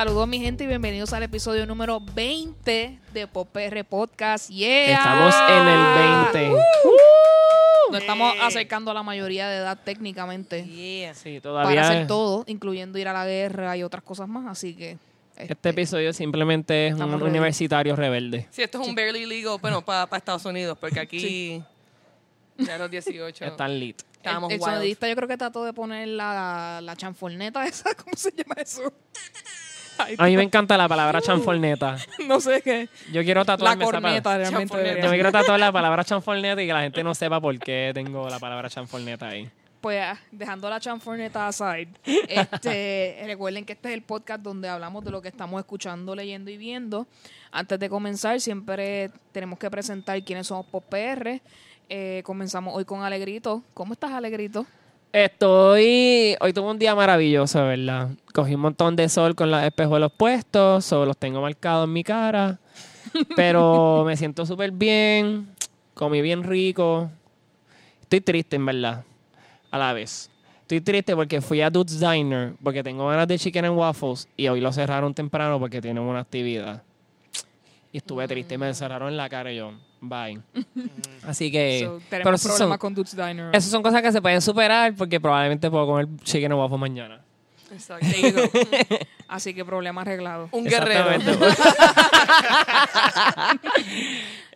Saludos mi gente y bienvenidos al episodio número 20 de PopR Podcast. Yeah. Estamos en el 20. Nos estamos acercando a la mayoría de edad técnicamente Yeah. Sí, para todavía hacer es- todo, incluyendo ir a la guerra y otras cosas más, así que este episodio simplemente es un Estamos universitario rebelde. Sí, esto es un barely legal, bueno, para Estados Unidos, porque aquí ya los 18 Están lit. estábamos el, el sonidista yo creo que trató de poner la, la chanforneta esa, ¿cómo se llama eso? A mí me encanta la palabra chanforneta. no sé qué. Yo quiero La tatuarme esa corneta palabra. realmente. Chanforneta. debería Yo me quiero tatuar la palabra chanforneta y que la gente no sepa por qué tengo la palabra chanforneta ahí. Pues ah, dejando la chanforneta aside, este, recuerden que este es el podcast donde hablamos de lo que estamos escuchando, leyendo y viendo. Antes de comenzar, siempre tenemos que presentar quiénes somos por PR. Eh, comenzamos hoy con Alegrito. ¿Cómo estás, Alegrito? Estoy. Hoy tuve un día maravilloso, ¿verdad? Cogí un montón de sol con los espejuelos puestos, solo los tengo marcados en mi cara. Pero me siento súper bien. Comí bien rico. Estoy triste, en verdad. A la vez. Estoy triste porque fui a Dude's Diner porque tengo ganas de chicken and waffles y hoy lo cerraron temprano porque tienen una actividad. Y estuve triste y me cerraron en la cara y yo, bye. Así que. So, pero problemas son- con Dude's Diner. esas son cosas que se pueden superar porque probablemente puedo comer chicken and waffle mañana. Exacto. Así que problema arreglado. Un guerrero. Exactamente.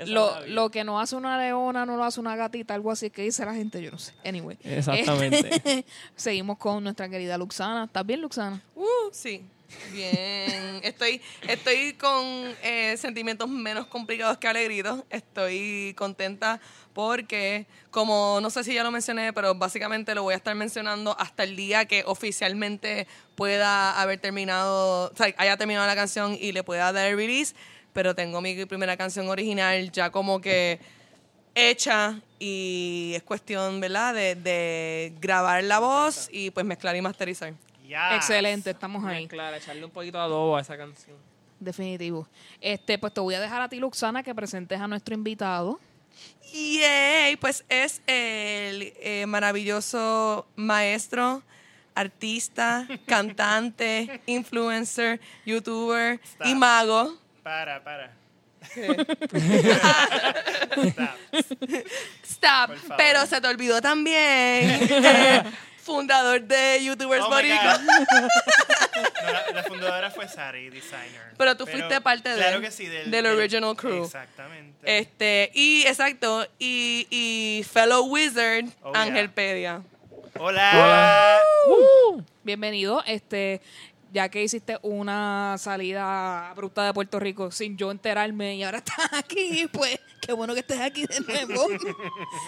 Lo, lo que no hace una leona no lo hace una gatita, algo así que dice la gente, yo no sé. Anyway. Exactamente. Seguimos con nuestra querida Luxana. ¿Estás bien, Luxana? Uh, sí. Bien. Estoy, estoy con eh, sentimientos menos complicados que alegritos. Estoy contenta porque, como no sé si ya lo mencioné, pero básicamente lo voy a estar mencionando hasta el día que oficialmente pueda haber terminado, o sea, haya terminado la canción y le pueda dar el release. Pero tengo mi primera canción original ya como que hecha y es cuestión, ¿verdad?, de, de grabar la voz y pues mezclar y masterizar. Excelente, estamos ahí. Claro, echarle un poquito de adobo a esa canción. Definitivo. Este, pues te voy a dejar a ti, Luxana, que presentes a nuestro invitado. Yay, pues es el eh, maravilloso maestro, artista, cantante, influencer, youtuber y Stop. mago. Para, para. Stop. Favor. Pero se te olvidó también. Fundador de YouTubers Oh Boricua. No, la, la fundadora fue Sari, designer. Pero tú fuiste parte de- claro que sí, del, del original crew. Exactamente. Este, y exacto, y, y fellow wizard, Oh, yeah. Pedia. Hola. Bienvenido. Este, ya que hiciste una salida abrupta de Puerto Rico sin yo enterarme y ahora estás aquí, pues qué bueno que estés aquí de nuevo.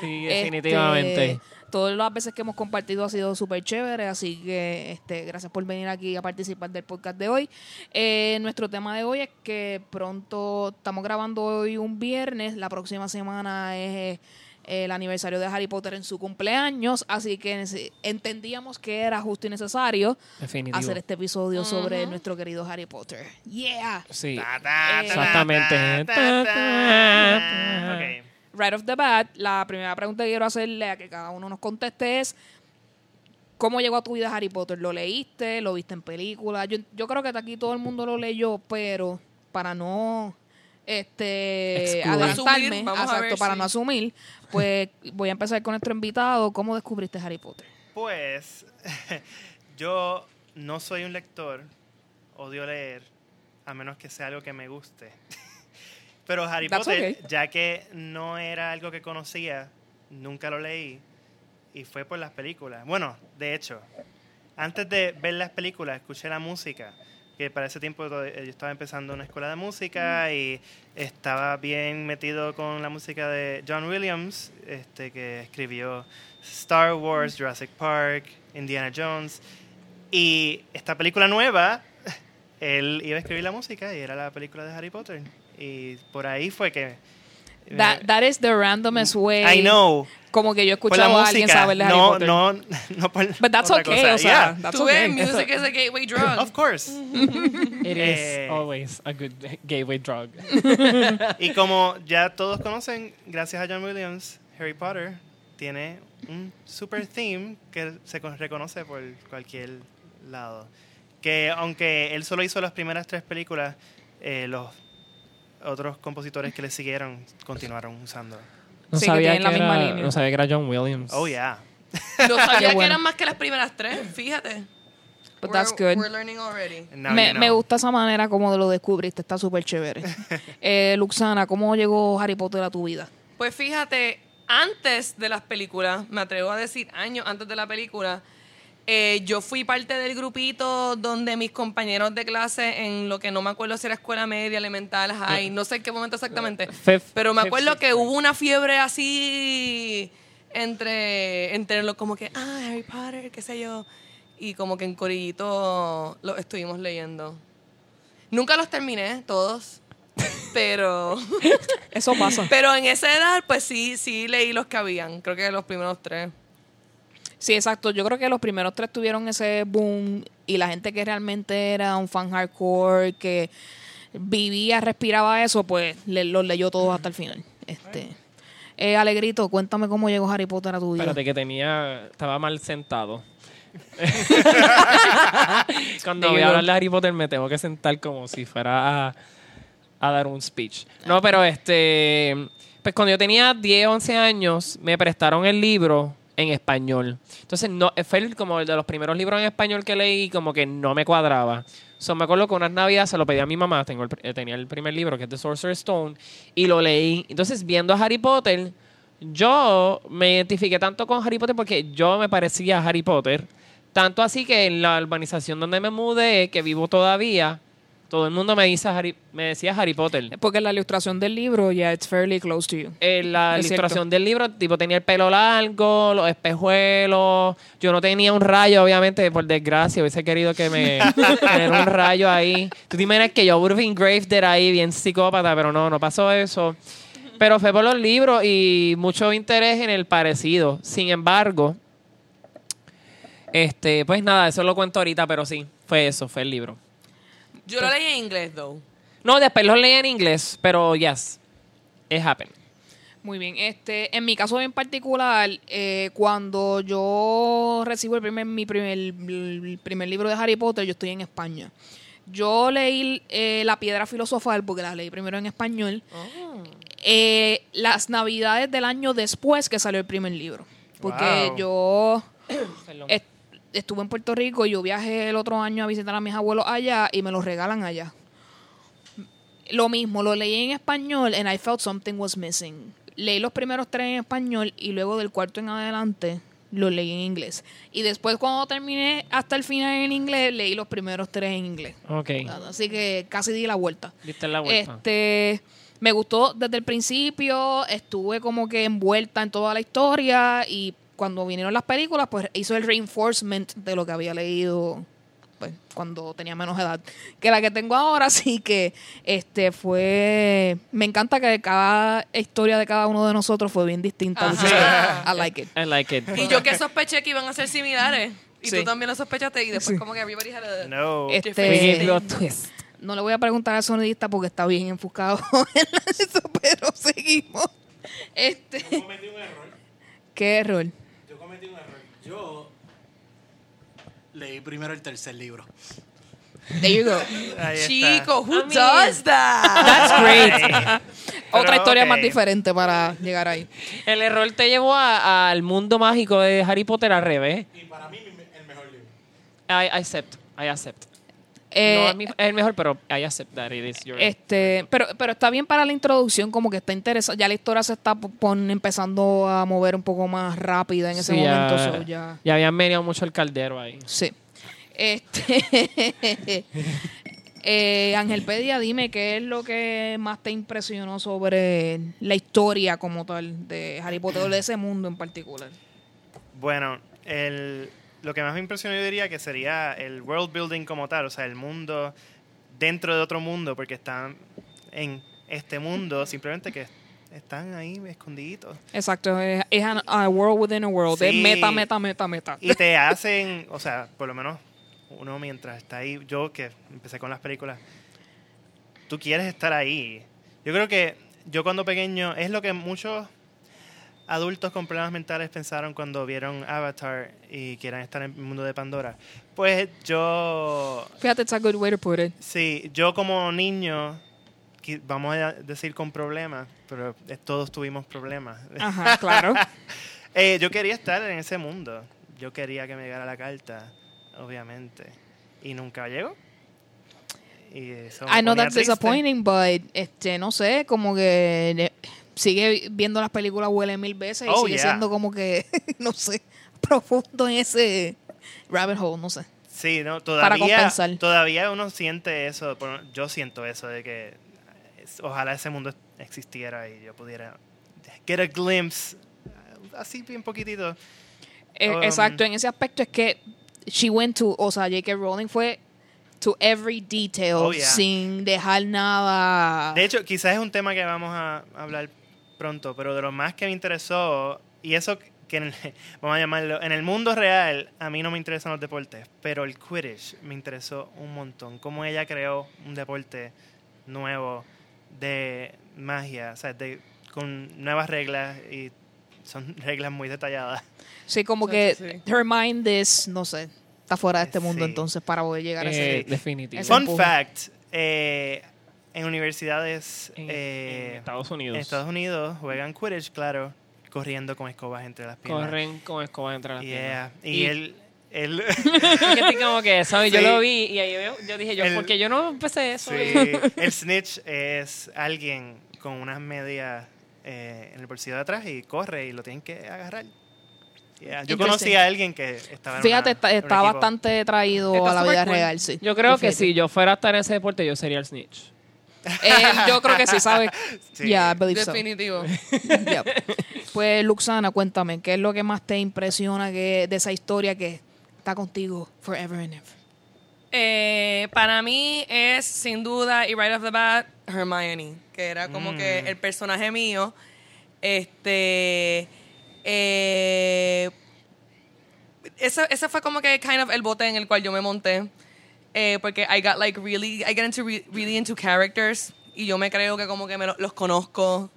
Sí, Este, definitivamente. Todas las veces que hemos compartido ha sido súper chévere, así que este, gracias por venir aquí a participar del podcast de hoy. Eh, nuestro tema de hoy es que pronto estamos grabando hoy un viernes, la próxima semana es eh, el aniversario de Harry Potter en su cumpleaños, así que entendíamos que era justo y necesario Definitivo. hacer este episodio sobre nuestro querido Harry Potter. Yeah. Sí. Ta, ta, ta, Exactamente. ta, ta, ta, ta. Ok. Right off the bat, la primera pregunta que quiero hacerle a que cada uno nos conteste es ¿Cómo llegó a tu vida Harry Potter? ¿Lo leíste? ¿Lo viste en película? Yo, yo creo que aquí todo el mundo lo leyó, pero para no este Excluir. adelantarme, exacto, ver para no asumir, pues voy a empezar con nuestro invitado. ¿Cómo descubriste Harry Potter? Pues yo no soy un lector, odio leer, a menos que sea algo que me guste. Pero Harry That's Potter, okay. ya que no era algo que conocía, nunca lo leí y fue por las películas. Bueno, de hecho, antes de ver las películas, escuché la música, que para ese tiempo to- yo estaba empezando una escuela de música y estaba bien metido con la música de John Williams, este que escribió Star Wars, Jurassic Park, Indiana Jones. Y esta película nueva, él iba a escribir la música y era la película de Harry Potter. Y por ahí fue que... That, that is the randomest way. I know. Como que yo escuchado a alguien saber de Harry no, Potter. no, no por But that's otra okay, cosa. o sea, Yeah. that's okay. music is a gateway drug. Of course. It is Eh. always a good gateway drug. Y como ya todos conocen, gracias a John Williams, Harry Potter tiene un super theme que se con- reconoce por cualquier lado. Que aunque él solo hizo las primeras tres películas, eh, los otros compositores que le siguieron continuaron usando. No, Sí, que sabía la que misma era, línea. no sabía que era John Williams. Oh, yeah. No sabía que eran más que las primeras tres, fíjate. But that's good. We're learning already. Now me, you know. me gusta esa manera como lo descubriste, está súper chévere. eh, Luxana, ¿cómo llegó Harry Potter a tu vida? Pues fíjate, antes de las películas, me atrevo a decir años antes de la película, eh, yo fui parte del grupito donde mis compañeros de clase, en lo que no me acuerdo si era escuela media, elemental, high, no sé en qué momento exactamente, Fifth- pero me acuerdo que hubo una fiebre así entre, entre lo como que, ah, Harry Potter, qué sé yo, y como que en corillito lo estuvimos leyendo. Nunca los terminé todos, pero... Eso pasa. Pero en esa edad, pues sí, sí leí los que habían. Creo que los primeros tres. Sí, exacto. Yo creo que los primeros tres tuvieron ese boom y la gente que realmente era un fan hardcore, que vivía, respiraba eso, pues le- los leyó todos hasta el final. Este, eh, Alegrito, cuéntame cómo llegó Harry Potter a tu vida. Espérate, que tenía. Estaba mal sentado. Cuando voy a hablar de Harry Potter me tengo que sentar como si fuera a, a dar un speech. No, pero este. Pues cuando yo tenía 10, 11 años, me prestaron el libro en español. Entonces, no, fue el- como el de los primeros libros en español que leí, como que no me cuadraba. So, me acuerdo que unas navidades se lo pedí a mi mamá, eh, tenía el primer libro que es The Sorcerer's Stone, y lo leí. Entonces, viendo a Harry Potter, yo me identifiqué tanto con Harry Potter porque yo me parecía a Harry Potter. Tanto así que en la urbanización donde me mudé, que vivo todavía, todo el mundo me, dice Harry, me decía Harry Potter. Porque la ilustración del libro, ya it's fairly close to you. Eh, la Es ilustración del libro, tipo, tenía el pelo largo, los espejuelos. Yo no tenía un rayo, obviamente, por desgracia. Hubiese querido que me tener un rayo ahí. Tú te imaginas que yo engraved it ahí, bien psicópata, pero no, no pasó eso. Pero fue por los libros y mucho interés en el parecido. Sin embargo, este, pues nada, eso lo cuento ahorita, pero sí, fue eso, fue el libro. Yo lo leí en inglés, though. No, después lo leí en inglés, pero yes, it happened. Muy bien. Este, en mi caso en particular, eh, cuando yo recibo el primer, mi primer, el primer libro de Harry Potter, yo estoy en España. Yo leí eh, La Piedra Filosofal porque la leí primero en español. eh, las navidades del año después que salió el primer libro. Porque Wow. yo estuve en Puerto Rico y yo viajé el otro año a visitar a mis abuelos allá y me los regalan allá. Lo mismo, lo leí en español and I felt something was missing. Leí los primeros tres en español y luego del cuarto en adelante lo leí en inglés. Y después cuando terminé hasta el final en inglés, leí los primeros tres en inglés. Ok, Así que casi di la vuelta. diste la vuelta. Este, me gustó desde el principio, estuve como que envuelta en toda la historia y cuando vinieron las películas, pues hizo el reinforcement de lo que había leído pues, cuando tenía menos edad que la que tengo ahora, así que este fue me encanta que cada historia de cada uno de nosotros fue bien distinta. Is- I like it. I like it. Y yo que sospeché que iban a ser similares. Y Sí. tú también lo sospechaste. Y después Sí. como que everybody had a... No. Este, twist. No le voy a preguntar al sonidista porque está bien enfocado en eso, pero seguimos. Este, cometí un error. ¿Qué error? Yo cometí un error. Yo leí primero el tercer libro. There you go. Chico, who I mean- does that? That's great. Otra historia más diferente para llegar ahí. El error te llevó al mundo mágico de Harry Potter al revés. Y para mí, el mejor libro. I, I accept. I accept. Eh, no es, el mejor, pero I accept that it is your. este, pero, pero está bien para la introducción, como que está interesante. Ya la historia se está pon- empezando a mover un poco más rápida en ese Sí, momento. ya, so ya. ya habían venido mucho el caldero ahí. Sí. Este. eh, Ángel Pedia, dime qué es lo que más te impresionó sobre la historia como tal de Harry Potter o de ese mundo en particular. Bueno, el, lo que más me impresionó yo diría que sería el world building como tal, o sea, el mundo dentro de otro mundo, porque están en este mundo, simplemente que están ahí escondiditos. Exacto, es, es an- a world within a world. Es meta, meta, meta, meta. Y te hacen, o sea, por lo menos uno mientras está ahí, yo que empecé con las películas, tú quieres estar ahí. Yo creo que yo cuando pequeño, es lo que muchos adultos con problemas mentales pensaron cuando vieron Avatar y quieran estar en el mundo de Pandora? Pues yo, Fíjate, it's a good way to put it. sí, yo como niño, vamos a decir con problemas, pero todos tuvimos problemas. Ajá, claro. Eh, yo quería estar en ese mundo. Yo quería que me llegara la carta, obviamente. Y nunca llegó. Y eso I know that's triste. disappointing, but este, no sé, como que sigue viendo las películas huele mil veces y Oh, sigue yeah. siendo como que, no sé, profundo en ese rabbit hole, no sé. Sí, no, Para todavía, compensar. todavía uno siente eso. yo siento eso de que ojalá ese mundo existiera y yo pudiera get a glimpse, así bien poquitito. Eh, Um, exacto, en ese aspecto es que she went to, o sea, J.K. Rowling fue to every detail Oh, yeah. sin dejar nada. De hecho, quizás es un tema que vamos a hablar pronto, pero de lo más que me interesó, y eso que en el- vamos a llamarlo, en el mundo real a mí no me interesan los deportes, pero el Quidditch me interesó un montón. Cómo ella creó un deporte nuevo de magia, o sea, de, con nuevas reglas y son reglas muy detalladas. sí, como que sí, her mind is, no sé, está fuera de este mundo Sí. entonces para poder llegar a Eh, ese... definitivo. ese Fun empuje. fact, eh, en universidades En, eh, en Estados Unidos. en Estados Unidos juegan Quidditch, claro, corriendo con escobas entre las piernas. Corren con escoba entre las Yeah. piernas. Y, él, él que estoy como que, ¿sabes? Yo lo vi y ahí veo- yo dije, yo, El- porque yo no empecé eso. sí, Y- el snitch es alguien con unas medias eh, en el bolsillo de atrás y corre y lo tienen que agarrar. Yeah. Yo conocí a alguien que estaba en Fíjate, una- está, está bastante traído a la vida cool. real, sí. Yo creo que si yo fuera a estar en ese deporte, yo sería el snitch. Eh, yo creo que sí, ¿sabes? Sí. Yeah, I believe so. Definitivo. Yep. Pues, Luxana, cuéntame, ¿qué es lo que más te impresiona que, de esa historia que está contigo forever and ever? Eh, para mí es sin duda y right off the bat Hermione, que era como Mm. que el personaje mío. Este. Eh, ese, ese fue como que kind of el bote en el cual yo me monté. Eh, porque I got like really, I get into re- really into characters. Y yo me creo que como que me lo- los conozco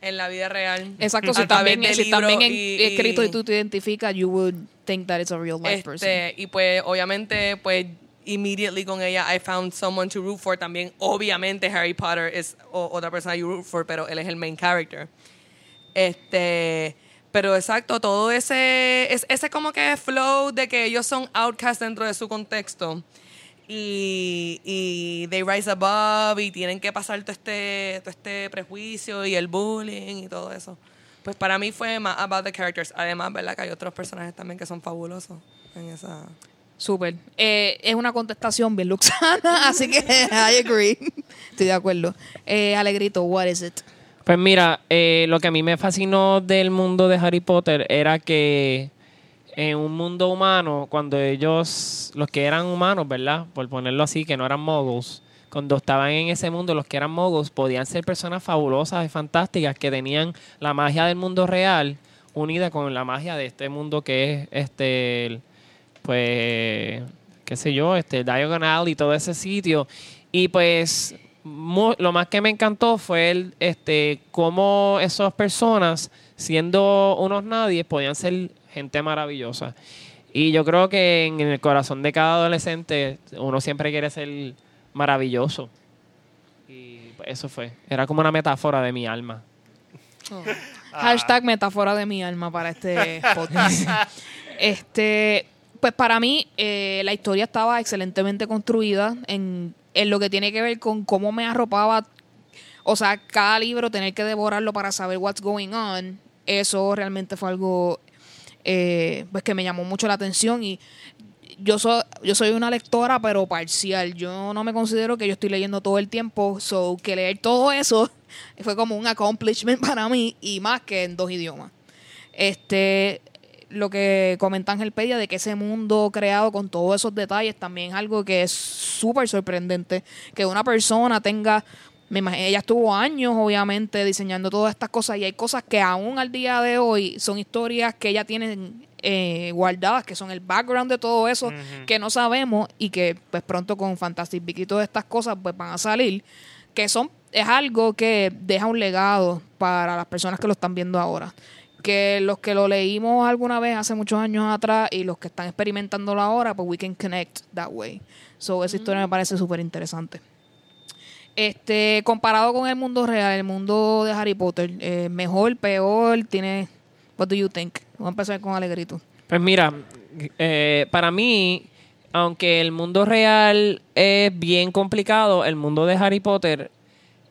en la vida real. Exacto, si también, si también y- escrito y tú te identificas, you would think that it's a real life person. este, y pues obviamente pues immediately con ella I found someone to root for también obviamente Harry Potter es o- otra persona you root for pero él es el main character este pero exacto todo ese es, ese como que flow de que ellos son outcasts dentro de su contexto y, y they rise above y tienen que pasar todo este, todo este prejuicio y el bullying y todo eso. Pues para mí fue más about the characters. Además, ¿verdad? Que hay otros personajes también que son fabulosos en esa... Súper. Eh, es una contestación bien luxana, así que I agree. Estoy de acuerdo. Eh, Alegrito, what is it? Pues mira, eh, lo que a mí me fascinó del mundo de Harry Potter era que en un mundo humano, cuando ellos, los que eran humanos, ¿verdad? Por ponerlo así, que no eran muggles, cuando estaban en ese mundo, los que eran muggles podían ser personas fabulosas y fantásticas que tenían la magia del mundo real unida con la magia de este mundo que es este, pues, qué sé yo, este Diagonal y todo ese sitio. Y pues lo más que me encantó fue el, este, cómo esas personas, siendo unos nadie, podían ser gente maravillosa. Y yo creo que en el corazón de cada adolescente uno siempre quiere ser maravilloso. Y pues, eso fue. Era como una metáfora de mi alma. Hashtag metáfora de mi alma para este podcast. este, pues para mí, eh, la historia estaba excelentemente construida en, en lo que tiene que ver con cómo me arropaba. O sea, cada libro tener que devorarlo para saber what's going on. Eso realmente fue algo eh, pues que me llamó mucho la atención y yo soy, yo soy una lectora, pero parcial. Yo no me considero que yo estoy leyendo todo el tiempo. So, que leer todo eso fue como un accomplishment para mí y más que en dos idiomas. Este, lo que comenta Angelpedia de que ese mundo creado con todos esos detalles también es algo que es súper sorprendente. Que una persona tenga, me imagino, ella estuvo años obviamente diseñando todas estas cosas y hay cosas que aún al día de hoy son historias que ella tiene eh, guardadas, que son el background de todo eso, que no sabemos y que pues pronto con Fantastic Beasts y todas estas cosas pues van a salir, que son es algo que deja un legado para las personas que lo están viendo ahora. que los que lo leímos alguna vez hace muchos años atrás y los que están experimentándolo ahora, pues we can connect that way. So, esa historia me parece súper interesante. Este, comparado con el mundo real, el mundo de Harry Potter, eh, mejor, peor, tiene. What do you think? Vamos a empezar con Alegrito. Pues mira, eh, para mí, aunque el mundo real es bien complicado, el mundo de Harry Potter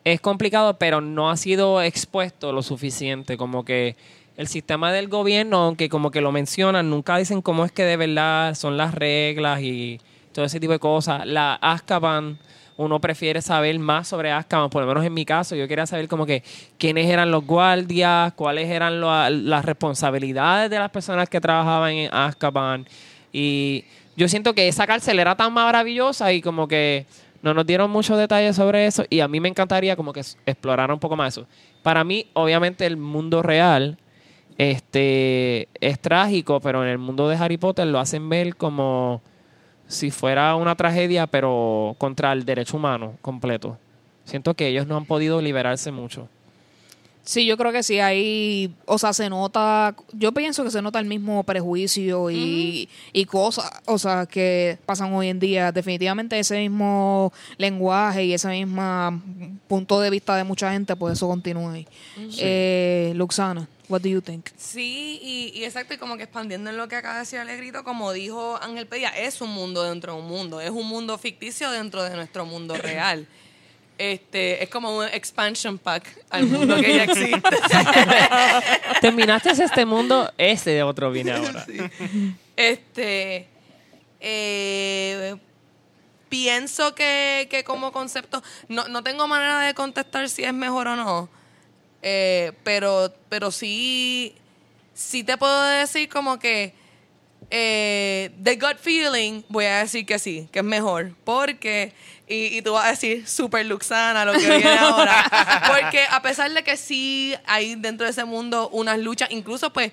es complicado, pero no ha sido expuesto lo suficiente. Como que el sistema del gobierno, aunque como que lo mencionan, nunca dicen cómo es que de verdad son las reglas y todo ese tipo de cosas. La Azkaban, uno prefiere saber más sobre Azkaban, por lo menos en mi caso, yo quería saber como que quiénes eran los guardias, cuáles eran las responsabilidades de las personas que trabajaban en Azkaban. Y yo siento que esa cárcel era tan maravillosa y como que no nos dieron muchos detalles sobre eso y a mí me encantaría como que explorar un poco más eso. Para mí, obviamente, el mundo real este es trágico, pero en el mundo de Harry Potter lo hacen ver como si fuera una tragedia, pero contra el derecho humano completo. Siento que ellos no han podido liberarse mucho. Sí, yo creo que sí, ahí, o sea, se nota, yo pienso que se nota el mismo prejuicio y, y cosas, o sea, que pasan hoy en día. Definitivamente ese mismo lenguaje y ese mismo punto de vista de mucha gente, pues eso continúa ahí. Eh, Luxana, what do you think? Sí, y, y exacto, y como que expandiendo en lo que acaba de decir Alegrito, como dijo Ángel Pedia, es un mundo dentro de un mundo, es un mundo ficticio dentro de nuestro mundo real. Este, es como un expansion pack al mundo que ya existe. Terminaste este mundo, ese de otro viene ahora. Este, eh, pienso que, que como concepto, no, no tengo manera de contestar si es mejor o no, eh, pero, pero sí, sí te puedo decir como que eh, the gut feeling, voy a decir que sí, que es mejor, porque, y, y tú vas a decir super luxana lo que viene ahora, porque a pesar de que sí hay dentro de ese mundo unas luchas, incluso pues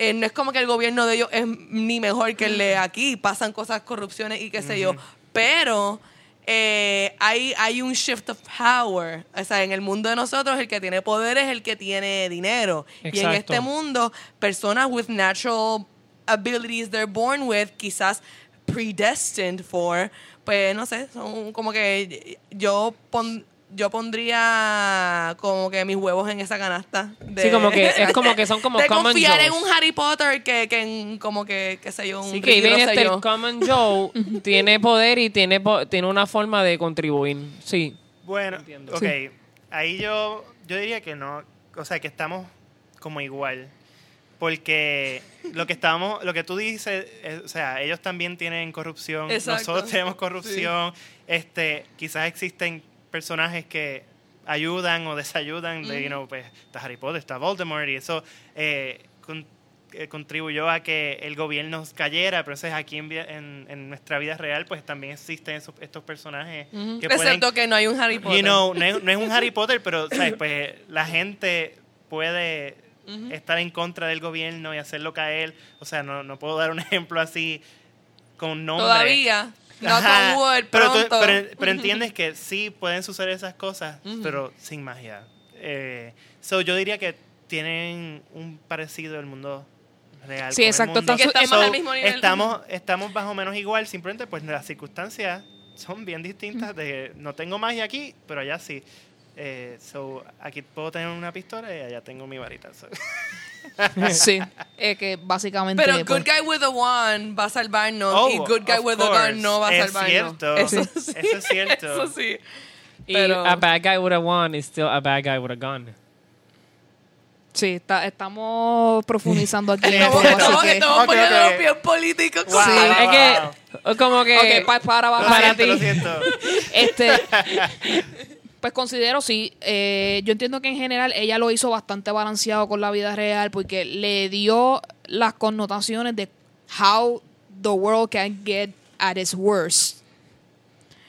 eh, no es como que el gobierno de ellos es ni mejor que el de aquí, pasan cosas, corrupciones y qué sé yo, pero eh, hay, hay un shift of power, o sea, en el mundo de nosotros el que tiene poder es el que tiene dinero, y en este mundo, personas with natural abilities they're born with, quizás predestined for, pues no sé, son como que yo pon- yo pondría como que mis huevos en esa canasta. De, Sí, como que es como que son como de common confiar en un Harry Potter que, que en como que, qué sé yo, un Sí, que Ricky este Common Joe tiene poder y tiene, po- tiene una forma de contribuir. Sí. Bueno, Entiendo. ok. Ahí yo, yo diría que no, o sea, que estamos como igual. Porque lo que estamos, lo que tú dices, es- o sea, ellos también tienen corrupción, Exacto. nosotros tenemos corrupción, este, quizás existen personajes que ayudan o desayudan, de, you know, pues está Harry Potter, está Voldemort y eso eh, con- eh, contribuyó a que el gobierno cayera, pero entonces aquí en, vi- en, en nuestra vida real pues también existen esos- estos personajes Ujú. que pueden Excepto que no hay un Harry Potter. You know, no es, no es un Harry Potter, pero ¿sabes? Pues, la gente puede estar en contra del gobierno y hacerlo caer. O sea, no, no puedo dar un ejemplo así con nombre. Todavía. No Ajá. con Word, pero, tú- pero, pero entiendes que sí pueden suceder esas cosas, pero sin magia. Eh, so, yo diría que tienen un parecido el mundo real. Sí, con el exacto, mundo. estamos So, al mismo nivel. Estamos, estamos más o menos igual, simplemente pues las circunstancias son bien distintas. De, no tengo magia aquí, pero allá sí. Eh, so, aquí puedo tener una pistola y allá tengo mi varita. so. Sí, eh, que básicamente... Pero pues, Good Guy with a Wand va a salvarnos Oh, y Good Guy with a course. Gun no va a Es salvarnos. cierto. Eso Sí. Eso es cierto. Eso sí. Y Pero- a bad guy with a wand is still a bad guy with a gun. Sí, está- estamos profundizando aquí en Estamos, estamos, que... estamos Ok, poniendo ok. los pies políticos. Wow, Sí. wow, Es que, como que... Ok, pa- para bajar. para siento, ti. lo siento. Este, pues considero sí. eh, yo entiendo que en general ella lo hizo bastante balanceado con la vida real porque le dio las connotaciones de how the world can get at its worst.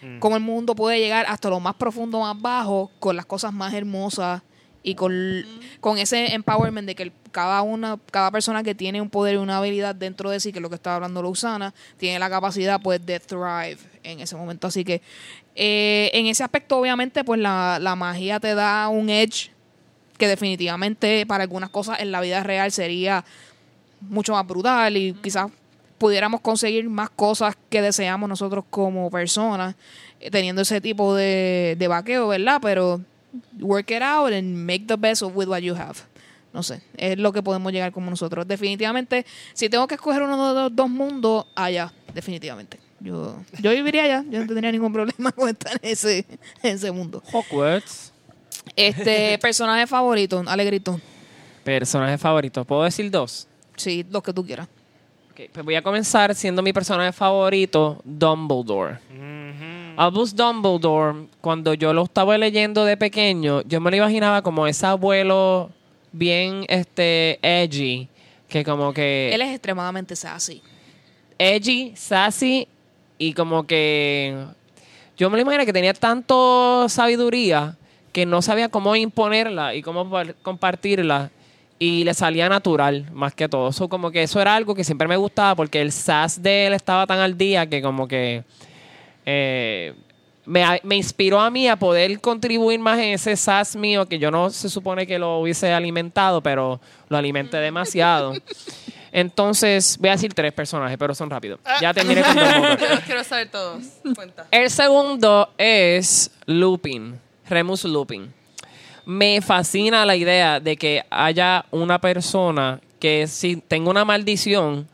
Mm. Cómo el mundo puede llegar hasta lo más profundo, más bajo, con las cosas más hermosas y con, con ese empowerment de que el- cada una, cada persona que tiene un poder y una habilidad dentro de sí, que es lo que estaba hablando Luzana, tiene la capacidad pues de thrive en ese momento. Así que eh, en ese aspecto, obviamente, pues la, la magia te da un edge que definitivamente para algunas cosas en la vida real sería mucho más brutal y quizás pudiéramos conseguir más cosas que deseamos nosotros como personas eh, teniendo ese tipo de, de vaqueo, ¿verdad? Pero work it out and make the best of with what you have. No sé, es lo que podemos llegar como nosotros. Definitivamente, si tengo que escoger uno de los dos mundos, allá, definitivamente. Yo, yo viviría allá, yo no tendría ningún problema con estar en ese, en ese mundo. Hogwarts. Este, personaje favorito, Alegrito. Personaje favorito. ¿Puedo decir dos? Sí, los que tú quieras. Ok, pues voy a comenzar siendo mi personaje favorito, Dumbledore. Ujú. Albus Dumbledore, cuando yo lo estaba leyendo de pequeño, yo me lo imaginaba como ese abuelo bien este edgy, que como que Él es extremadamente sassy. edgy, sassy y como que yo me lo imaginé que tenía tanto sabiduría que no sabía cómo imponerla y cómo par- compartirla y le salía natural más que todo. Eso como que eso era algo que siempre me gustaba porque el sass de él estaba tan al día que como que eh, me, me inspiró a mí a poder contribuir más en ese sass mío que yo no se supone que lo hubiese alimentado, pero lo alimenté demasiado. Entonces, voy a decir tres personajes, pero son rápidos. Ya terminé con Dumbledore. Quiero, quiero saber todos. Cuenta. El segundo es Lupin, Remus Lupin. Me fascina la idea de que haya una persona que si tenga una maldición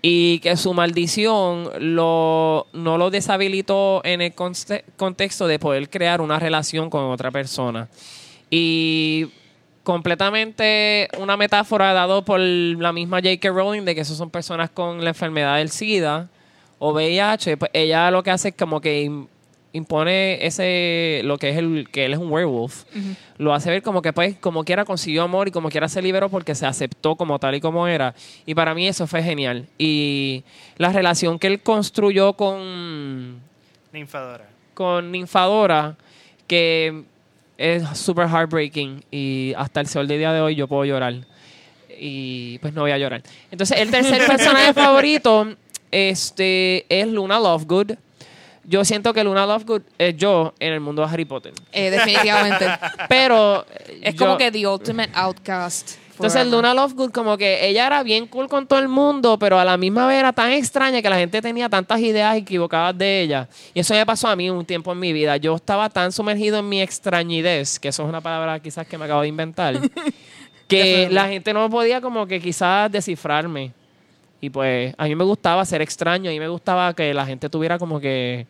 y que su maldición lo, no lo deshabilitó en el conte- contexto de poder crear una relación con otra persona. Y completamente una metáfora dado por la misma J.K. Rowling de que esos son personas con la enfermedad del SIDA o VIH, pues ella lo que hace es como que im- impone ese lo que es el que él es un werewolf lo hace ver como que pues como quiera consiguió amor y como quiera se liberó porque se aceptó como tal y como era y para mí eso fue genial y la relación que él construyó con Ninfadora. con Ninfadora, que es super heartbreaking y hasta el sol del día de hoy yo puedo llorar. Y pues no voy a llorar. Entonces, el tercer personaje favorito este, es Luna Lovegood. Yo siento que Luna Lovegood es yo en el mundo de Harry Potter. Eh, definitivamente. Pero es yo- como que the ultimate outcast. Entonces. Luna Lovegood como que ella era bien cool con todo el mundo, pero a la misma vez era tan extraña que la gente tenía tantas ideas equivocadas de ella. Y eso me pasó a mí un tiempo en mi vida. Yo estaba tan sumergido en mi extrañidez, que eso es una palabra quizás que me acabo de inventar, que la gente no podía como que quizás descifrarme. Y pues a mí me gustaba ser extraño, a mí me gustaba que la gente tuviera como que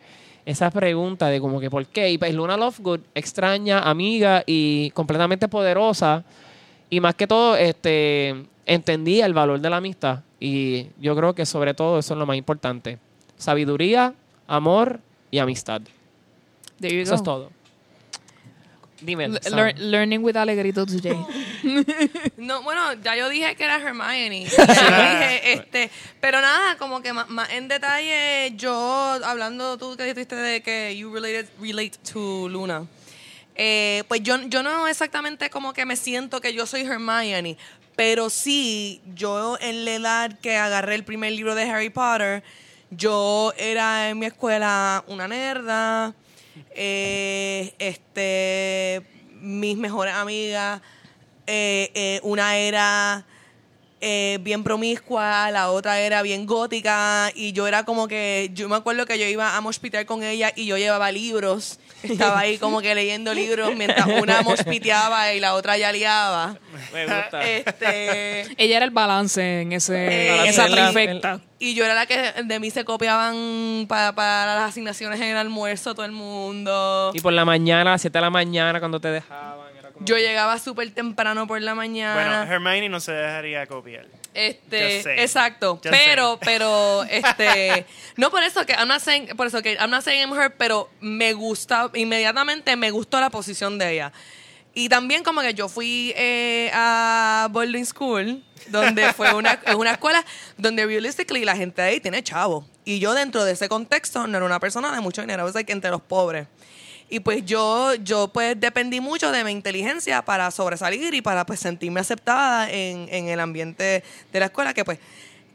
esa pregunta de como que por qué. Y pues Luna Lovegood, extraña, amiga y completamente poderosa. Y más que todo, este, entendía el valor de la amistad. Y yo creo que sobre todo eso es lo más importante. Sabiduría, amor y amistad. There you Eso go. es todo. Dime. L- Sam. lear- learning with Alegrito today. No, bueno, ya yo dije que era Hermione. Ya yo dije, este, pero nada, como que más, más en detalle, yo hablando tú que dijiste de que you related, relate to Luna. Eh, pues yo, yo no exactamente como que me siento que yo soy Hermione, pero sí, yo en la edad que agarré el primer libro de Harry Potter, yo era en mi escuela una nerda, eh, este, mis mejores amigas, eh, eh, una era bien promiscua, la otra era bien gótica y yo era como que, yo me acuerdo que yo iba a mospitar con ella y yo llevaba libros, estaba ahí como que leyendo libros mientras una mospiteaba y la otra ya liaba. Me gusta. Este, Ella era el balance en ese, Eh, esa trifecta. y yo era la que de mí se copiaban para, para las asignaciones en el almuerzo todo el mundo. y por la mañana, a las 7 de la mañana, cuando te dejaban. Era como... Yo llegaba súper temprano por la mañana. Bueno, Hermione no se dejaría copiar. Este, Just exacto. Just pero, pero, este, no por eso que I'm not saying, por eso que I'm not saying I'm her, pero me gusta, inmediatamente me gustó la posición de ella. Y también como que yo fui eh, a boarding school, donde fue una, una escuela donde realistically la gente ahí tiene chavo. Y yo dentro de ese contexto no era una persona de mucho dinero, o sea, que entre los pobres. Y pues yo, yo pues dependí mucho de mi inteligencia para sobresalir y para pues sentirme aceptada en, en el ambiente de la escuela, que pues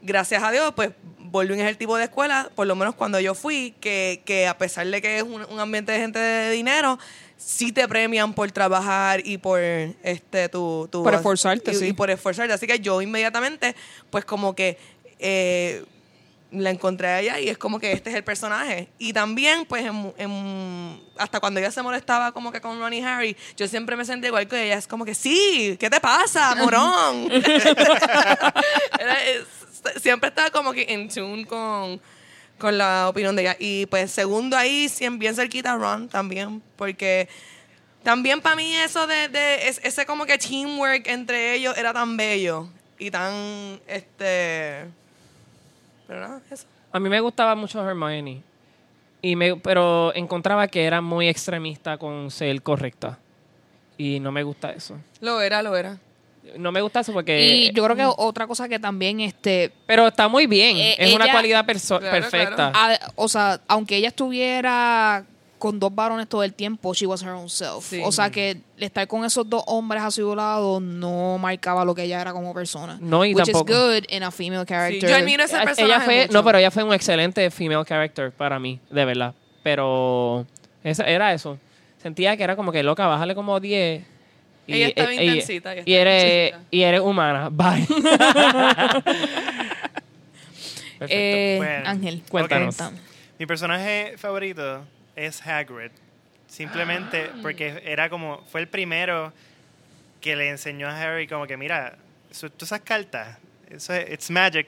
gracias a Dios pues Baldwin es el tipo de escuela, por lo menos cuando yo fui, que, que a pesar de que es un, un ambiente de gente de dinero, sí te premian por trabajar y por este tu, tu- Por esforzarte, y, sí. y por esforzarte. Así que yo inmediatamente, pues como que eh, la encontré a ella y es como que este es el personaje. Y también, pues, en- en- hasta cuando ella se molestaba como que con Ronnie Harry, yo siempre me sentí igual que ella. Es como que, sí, ¿qué te pasa, morón? Era- es- siempre estaba como que en tune con, con la opinión de ella. Y pues, segundo ahí, bien cerquita Ron también, porque... También para mí eso de, de es- ese como que teamwork entre ellos era tan bello y tan este pero nada, eso. A mí me gustaba mucho Hermione. Y me, pero encontraba que era muy extremista con ser correcta. Y no me gusta eso. Lo era, lo era. No me gusta eso porque... Y yo creo que otra cosa que también, este, Pero está muy bien. Eh, es una cualidad perso- Claro, perfecta. claro. a- o sea, aunque ella estuviera con dos varones todo el tiempo, she was her own self. Sí. O sea que estar con esos dos hombres a su lado no marcaba lo que ella era como persona. No, y Which tampoco. is good in a female character. yo admiro Ella personaje fue, mucho. no, pero ella fue un excelente female character para mí, de verdad. Pero esa, era eso. Sentía que era como que loca, bájale como 10. Y, Ella estaba eh, intensita, ella y, eres, intensita. y eres humana. Bye. Perfecto. Eh, Bueno, Ángel, Cuéntanos. Mi personaje favorito es Hagrid. Simplemente Ah. porque era como, fue el primero que le enseñó a Harry como que, mira, su- tú esas cartas, eso es, it's magic.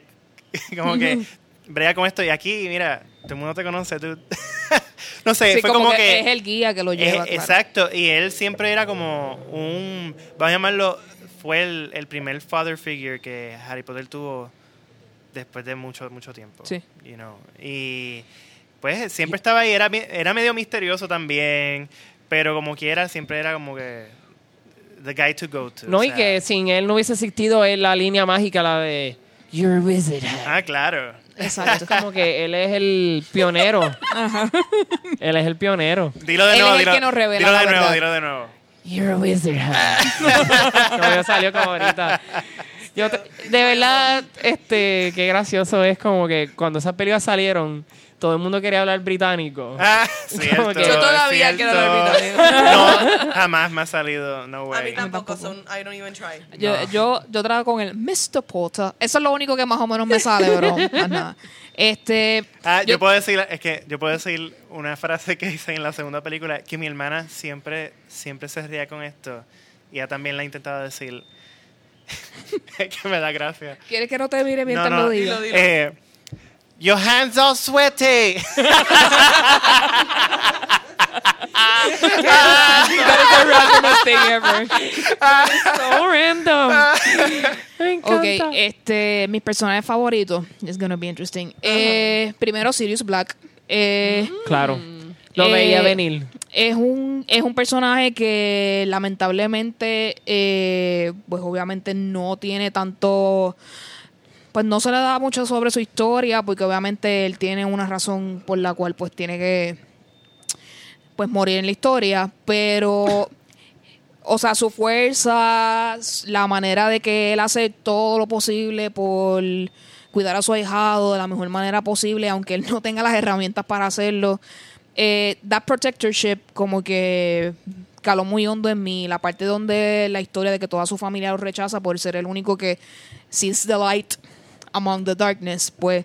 como que, brega con esto y aquí, mira, todo el mundo te conoce, tú. no sé, Sí, fue como, como, que, que... es el guía que lo Eh, lleva. claro. Exacto, y él siempre era como un, vamos a llamarlo, fue el, el primer father figure que Harry Potter tuvo después de mucho, mucho tiempo. Sí. You know, y pues siempre estaba ahí, era, era medio misterioso también, pero como quiera, siempre era como que the guy to go to. No, o y sea, que sin él no hubiese existido él la línea mágica, la de You're a wizard. Ah, claro. Exacto. Es como que él es el pionero. Él es el pionero. Dilo de Él nuevo, es el dilo, que nos revela dilo la de nuevo, verdad. dilo de nuevo. You're a wizard. no, me salió como ahorita. Yo te- de verdad, este, qué gracioso es como que cuando esas películas salieron, todo el mundo quería hablar británico. Ah, cierto, que- Yo todavía cierto. quiero hablar británico. No, jamás me ha salido, no A way. mí tampoco, son, I don't even try. Yo, yo, yo trabajo con el Mr. Potter. Eso es lo único que más o menos me sale, bro. Más nada. Este, Ah, yo, yo- puedo decir, es que yo puedo decir una frase que hice en la segunda película, que mi hermana siempre, siempre se ría con esto. Y ella también la ha intentado decir. Es que me da gracia. ¿Quieres que no te mire mientras No, no. lo diga? Dilo, dilo. Eh, Your hands are sweaty. That is the randomest thing ever. So random. Me encanta. Ok, este, mis personajes favoritos. It's gonna be interesting. Eh, primero, Sirius Black. Eh, Claro. Lo Eh, veía venir. es un es un personaje que lamentablemente eh, pues obviamente no tiene tanto pues no se le da mucho sobre su historia porque obviamente él tiene una razón por la cual pues tiene que pues morir en la historia pero o sea su fuerza la manera de que él hace todo lo posible por cuidar a su ahijado de la mejor manera posible aunque él no tenga las herramientas para hacerlo eh, that protectorship como que caló muy hondo en mí. La parte donde la historia de que toda su familia lo rechaza por ser el único que sees the light among the darkness, pues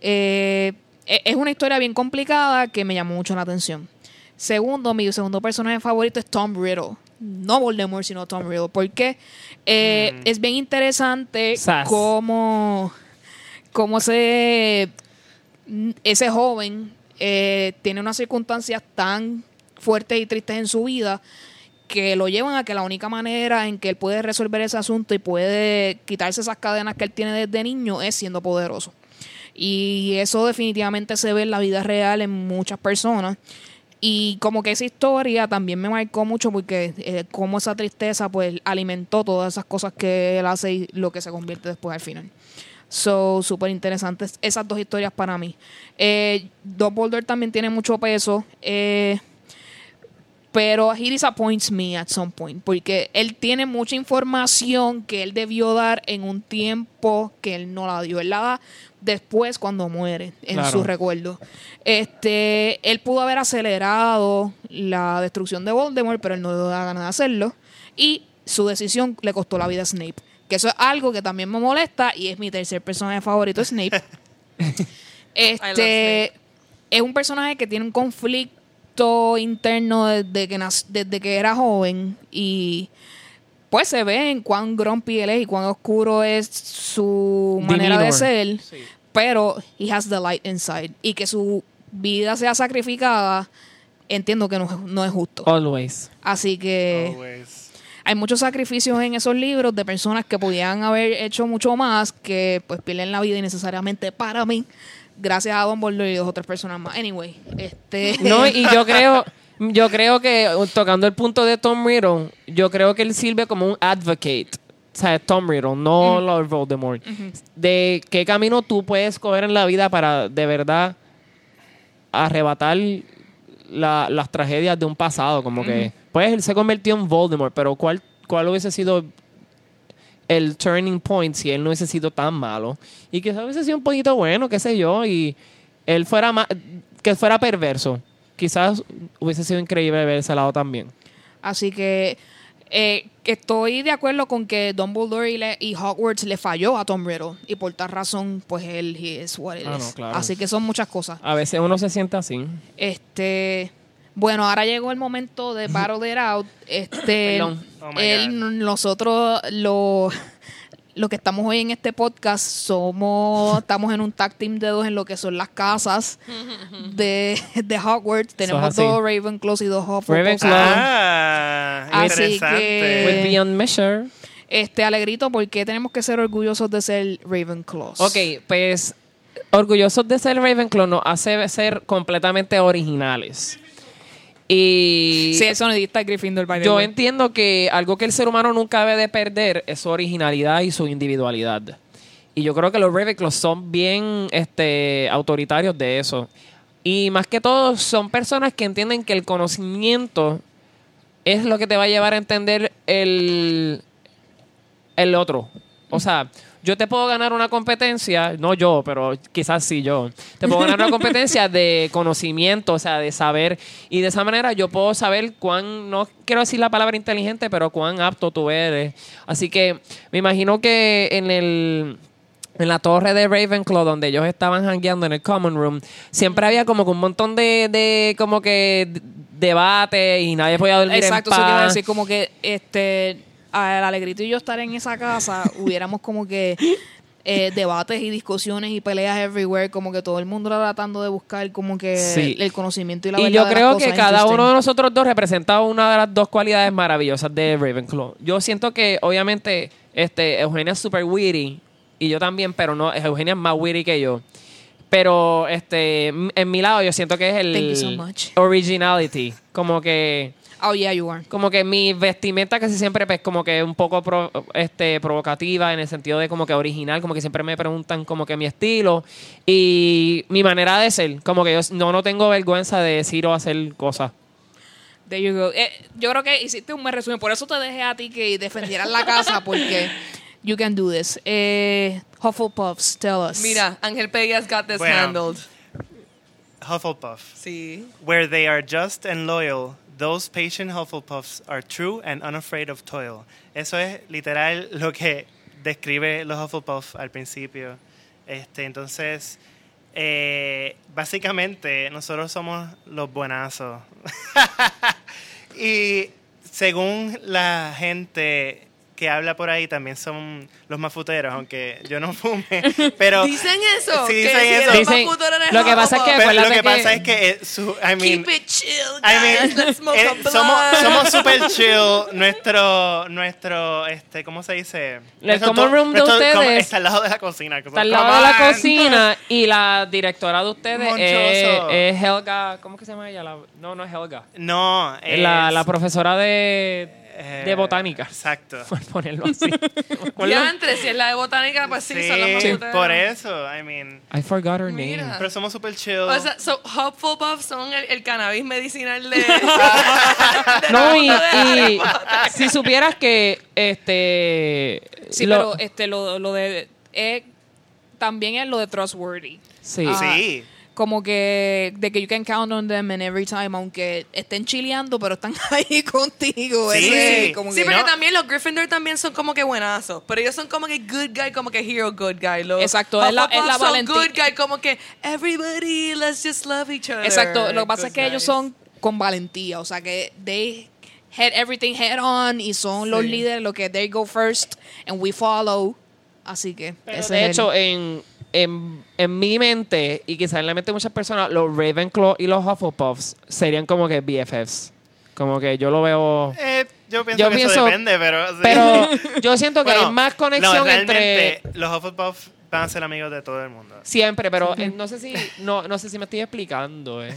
eh, e- es una historia bien complicada que me llamó mucho la atención. Segundo, mi segundo personaje favorito es Tom Riddle. No Voldemort, sino Tom Riddle. Porque eh, es bien interesante cómo, cómo ese, ese joven eh, tiene unas circunstancias tan fuertes y tristes en su vida que lo llevan a que la única manera en que él puede resolver ese asunto y puede quitarse esas cadenas que él tiene desde niño es siendo poderoso. Y eso definitivamente se ve en la vida real en muchas personas. Y como que esa historia también me marcó mucho porque eh, como esa tristeza pues alimentó todas esas cosas que él hace y lo que se convierte después al final. So, súper interesantes esas dos historias para mí. Eh, Dumbledore también tiene mucho peso. Eh, Pero he disappoints me at some point. Porque él tiene mucha información que él debió dar en un tiempo que él no la dio. Él la da después cuando muere, en Claro. su recuerdo. Este, él pudo haber acelerado la destrucción de Voldemort, pero él no le da ganas de hacerlo. Y su decisión le costó la vida a Snape. Que eso es algo que también me molesta y es mi tercer personaje favorito, Snape. este es un personaje que tiene un conflicto interno desde que, desde que era joven y pues se ve en cuán grumpy él es y cuán oscuro es su manera de ser, pero he has the light inside y que su vida sea sacrificada, entiendo que no, es- no es justo. Always. Así que Always. hay muchos sacrificios en esos libros de personas que podían haber hecho mucho más, que pues pierden la vida innecesariamente para mí, gracias a Dumbledore y dos otras personas más. Anyway, este... No, y yo creo, yo creo que tocando el punto de Tom Riddle, yo creo que él sirve como un advocate. O sea, Tom Riddle, no Lord Voldemort. De qué camino tú puedes coger en la vida para de verdad arrebatar la- las tragedias de un pasado. Como que, pues él se convirtió en Voldemort, pero ¿cuál, cuál hubiese sido el turning point si él no hubiese sido tan malo? Y que hubiese sido un poquito bueno, qué sé yo, y él fuera más, que fuera perverso. Quizás hubiese sido increíble ver ese lado también. Así que eh, estoy de acuerdo con que Dumbledore y, le- y Hogwarts le falló a Tom Riddle y por tal razón pues él he is what it Ah, is. no, claro. Así que son muchas cosas. A veces uno se siente así. Este, bueno, ahora llegó el momento de Battle It Out. Este. Oh él- God. nosotros lo, lo que estamos hoy en este podcast somos, estamos en un tag team de dos en lo que son las casas de, de Hogwarts. Tenemos así. dos Ravenclaws y dos Hufflepuffs. Ravenclaw. Ah, Así que- With Beyond Measure. Este, Alegrito, ¿por qué tenemos que ser orgullosos de ser Ravenclaws? Ok, pues orgullosos de ser Ravenclaw nos hace ser completamente originales. Y Sí, el sonidista de Gryffindor, by the yo way. entiendo que algo que el ser humano nunca debe de perder es su originalidad y su individualidad. Y yo creo que los Ravenclaws son bien este, autoritarios de eso. Y más que todo son personas que entienden que el conocimiento es lo que te va a llevar a entender el, el otro. O sea, yo te puedo ganar una competencia, no yo, pero quizás sí yo. Te puedo ganar una competencia de conocimiento, o sea, de saber. Y de esa manera yo puedo saber cuán, no quiero decir la palabra inteligente, pero cuán apto tú eres. Así que me imagino que en el en la torre de Ravenclaw, donde ellos estaban hangueando en el common room, siempre había como que un montón de, de como que debate y nadie podía dormir Exacto, en eso te iba a paz. decir, como que este al Alegrito y yo estar en esa casa, hubiéramos como que eh, debates y discusiones y peleas everywhere, como que todo el mundo tratando de buscar como que Sí. el conocimiento y la Y verdad yo de las creo que cada uno de nosotros dos representa una de las dos cualidades maravillosas de Ravenclaw. Yo siento que, obviamente, este, Eugenia es super witty y yo también, pero no, Eugenia es más witty que yo. Pero este, en mi lado yo siento que es Thank you el so much. originality. Como que Oh, yeah, you are. como que mi vestimenta casi siempre pues como que un poco pro- este provocativa en el sentido de como que original, como que siempre me preguntan como que mi estilo y mi manera de ser, como que yo no, no tengo vergüenza de decir o hacer cosas. There you go. Eh, yo creo que hiciste un buen resumen, por eso te dejé a ti que defendieras la casa, porque you can do this. Eh, Hufflepuffs, tell us. Mira, Ángel Pegues got this Bueno. handled. Hufflepuff. Sí. Where they are just and loyal, those patient Hufflepuffs are true and unafraid of toil. Eso es literal lo que describe los Hufflepuff al principio. Este, entonces, eh, básicamente, nosotros somos los buenazos. y según la gente que habla por ahí, también son los mafuteros, aunque yo no fume. Pero, ¿Dicen eso? Sí, Que dicen si eso. Dicen- lo que pasa es que- pero lo que que- pasa es que eh, su, I mean, Keep it chill, I mean, guys. Let's smoke eh, somos, somos super chill. Nuestro, nuestro, este, ¿cómo se dice? El common room de nuestro ustedes está al lado de la cocina. Está al lado de la cocina y la directora de ustedes es, Helga, ¿cómo que se llama ella? La- no, no es Helga. No, es La, la profesora de eh, De botánica. Exacto. Por ponerlo así. Ya entre, si es la de botánica, pues sí, son las más Sí, por eso, I mean. I forgot her Mira. name. Pero somos super chill. O sea, so, Hopeful Puff son el, el cannabis medicinal de. No, y, de y si supieras que este Sí, lo- pero este, lo, lo de. eh, también es lo de trustworthy. sí. Sí. Como que de que you can count on them and every time, aunque estén chileando, pero están ahí contigo. Sí. ese, como Sí, que- porque No. también los Gryffindor también son como que buenazos. Pero ellos son como que good guy, como que hero good guy. Los Exacto, es la- es la son valentía. good guy, como que everybody, let's just love each other. Exacto, lo que pasa es que ellos son con valentía, o sea que they had everything head on y son los Sí. líderes, lo que they go first and we follow. Así que Pero ese de es hecho, el- en, en, en mi mente, y quizás en la mente de muchas personas, los Ravenclaw y los Hufflepuffs serían como que BFFs. Como que yo lo veo... Eh, yo pienso Yo que pienso- eso depende, pero. sí. Pero yo siento que Bueno, hay más conexión no, entre... Los Hufflepuff van a ser amigos de todo el mundo. Siempre, pero eh, no sé si no, no sé si me estoy explicando. Eh.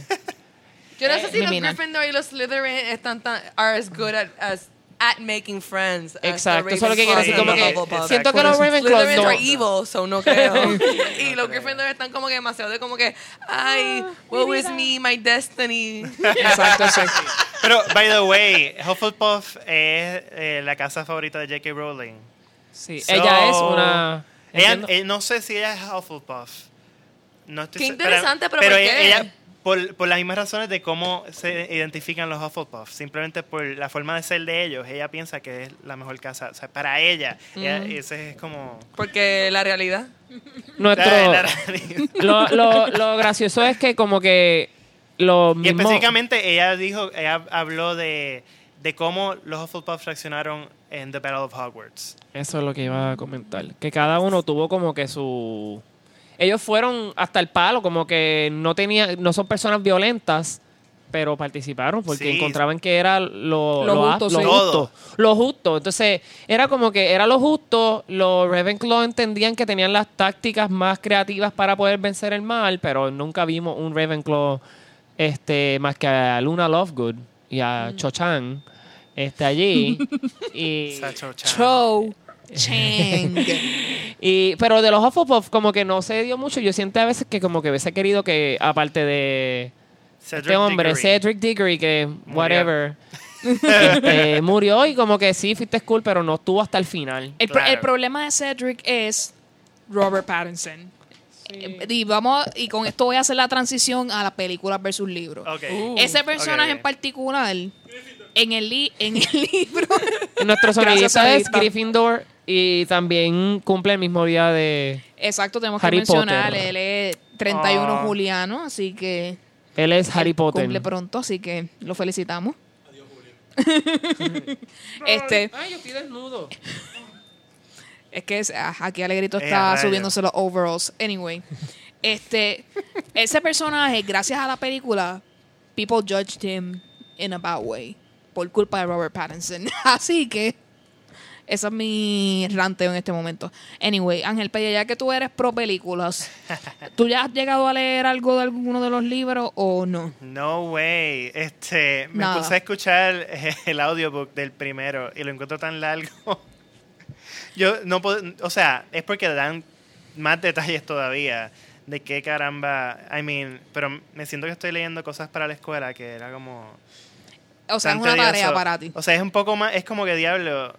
Yo no sé si mi los mina. Gryffindor y los Slytherin están tan, are as good at, as, at making friends. the Exacto, eso es lo que quiero decir. Como que siento que Por los. Ravenclaws no... are evil, so no creo. y los Gryffindor están como que demasiado de como que, ay, woe is me, my destiny. exacto, exacto. Pero, by the way, Hufflepuff es eh, la casa favorita de J.K. Rowling. Sí, So, ella es una... Ella, eh, no sé si ella es Hufflepuff. No estoy Qué interesante, pero ¿por ella- qué? ella, por, por las mismas razones de cómo se identifican los Hufflepuff, simplemente por la forma de ser de ellos, ella piensa que es la mejor casa. O sea, para ella, ella- ese es como... Porque la realidad. Nuestro... la- la realidad. lo, lo, lo gracioso es que como que lo Y específicamente ella dijo, ella habló de, de cómo los Hufflepuff reaccionaron en The Battle of Hogwarts. Eso es lo que iba a comentar. Que cada uno tuvo como que su... Ellos fueron hasta el palo, como que no tenían, no son personas violentas, pero participaron porque Sí. encontraban que era lo, Lo lo, justo, lo sí. justo. Lo justo. Entonces, era como que era lo justo. Los Ravenclaw entendían que tenían las tácticas más creativas para poder vencer el mal, pero nunca vimos un Ravenclaw este, más que a Luna Lovegood y a Cho Chang este, allí. y. Cho. y, pero de los Hufflepuff como que no se dio mucho. Yo siento a veces que como que hubiese querido que, aparte de Cedric este hombre, Diggory. Cedric Diggory, que whatever, este, murió y como que sí, fuiste cool, pero no estuvo hasta el final. El, pro- Claro. el problema de Cedric es Robert Pattinson. Eh, Y vamos y con esto voy a hacer la transición a las películas versus libros. Ok. Ese personaje en particular en el li- en el libro Nuestro sonidista es. Gryffindor y también cumple el mismo día de... Exacto, tenemos Harry que mencionar, Potter. él es 31 Ah. juliano, así que Él es Harry él Potter. cumple pronto, así que lo felicitamos. este, Ay, yo estoy desnudo. es que es- ah, aquí Alegrito Eh, está rayos. subiéndose los overalls. Anyway, este, ese personaje, gracias a la película, people judged him in a bad way por culpa de Robert Pattinson. Así que ese es mi ranteo en este momento. Anyway, Ángel Pella, ya que tú eres pro películas, ¿tú ya has llegado a leer algo de alguno de los libros o no? No way. Este, me Nada. puse a escuchar el audiobook del primero y lo encuentro tan largo. Yo no puedo, o sea, es porque dan más detalles todavía de qué caramba, I mean, pero me siento que estoy leyendo cosas para la escuela que era como O sea, es una tarea para ti. O sea, es un poco más, es como que diablo,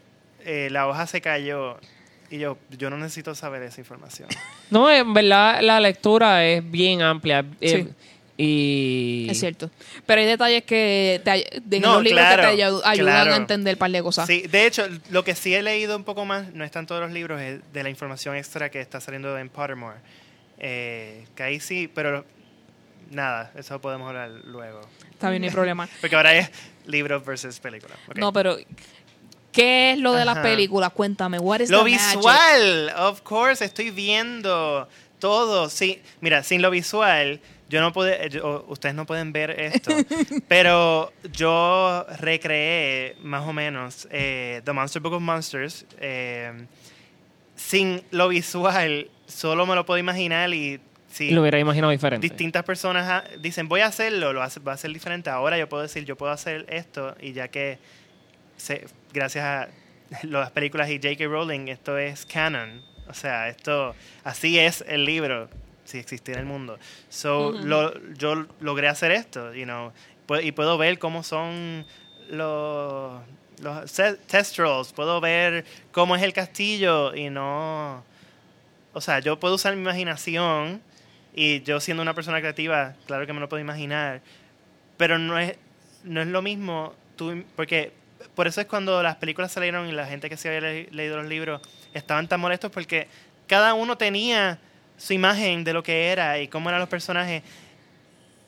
eh, la hoja se cayó y yo, yo no necesito saber esa información. No, en verdad la lectura es bien amplia. eh, Sí. y... Es cierto. Pero hay detalles que te, de No, los libros claro, que te ayu- ayudan claro. a entender un par de cosas. Sí, de hecho, lo que sí he leído un poco más, no está en todos los libros, es de la información extra que está saliendo en Pottermore. Eh, que ahí sí, pero nada, eso podemos hablar luego. Está bien, no hay problema. Porque ahora es libro versus película. Ok. No, pero ¿qué es lo de las películas? Cuéntame, what is lo the magic? visual, of course, estoy viendo todo. Sí, mira, sin lo visual, yo no pude, yo- ustedes no pueden ver esto, pero yo recreé más o menos eh, The Monster Book of Monsters. eh, sin lo visual, solo me lo puedo imaginar y si Y lo hubiera imaginado diferente. distintas personas ah, dicen voy a hacerlo, lo hace- va a ser diferente. Ahora yo puedo decir yo puedo hacer esto y ya que se- gracias a las películas y J.K. Rowling, esto es canon. O sea, esto, así es el libro, si existiera el mundo. So, lo- yo logré hacer esto, you know, y puedo ver cómo son los, los test rolls, puedo ver cómo es el castillo y no... O sea, yo puedo usar mi imaginación y yo siendo una persona creativa, claro que me lo puedo imaginar, pero no es, no es lo mismo, tú, porque por eso es cuando las películas salieron y la gente que se había le- leído los libros estaban tan molestos porque cada uno tenía su imagen de lo que era y cómo eran los personajes.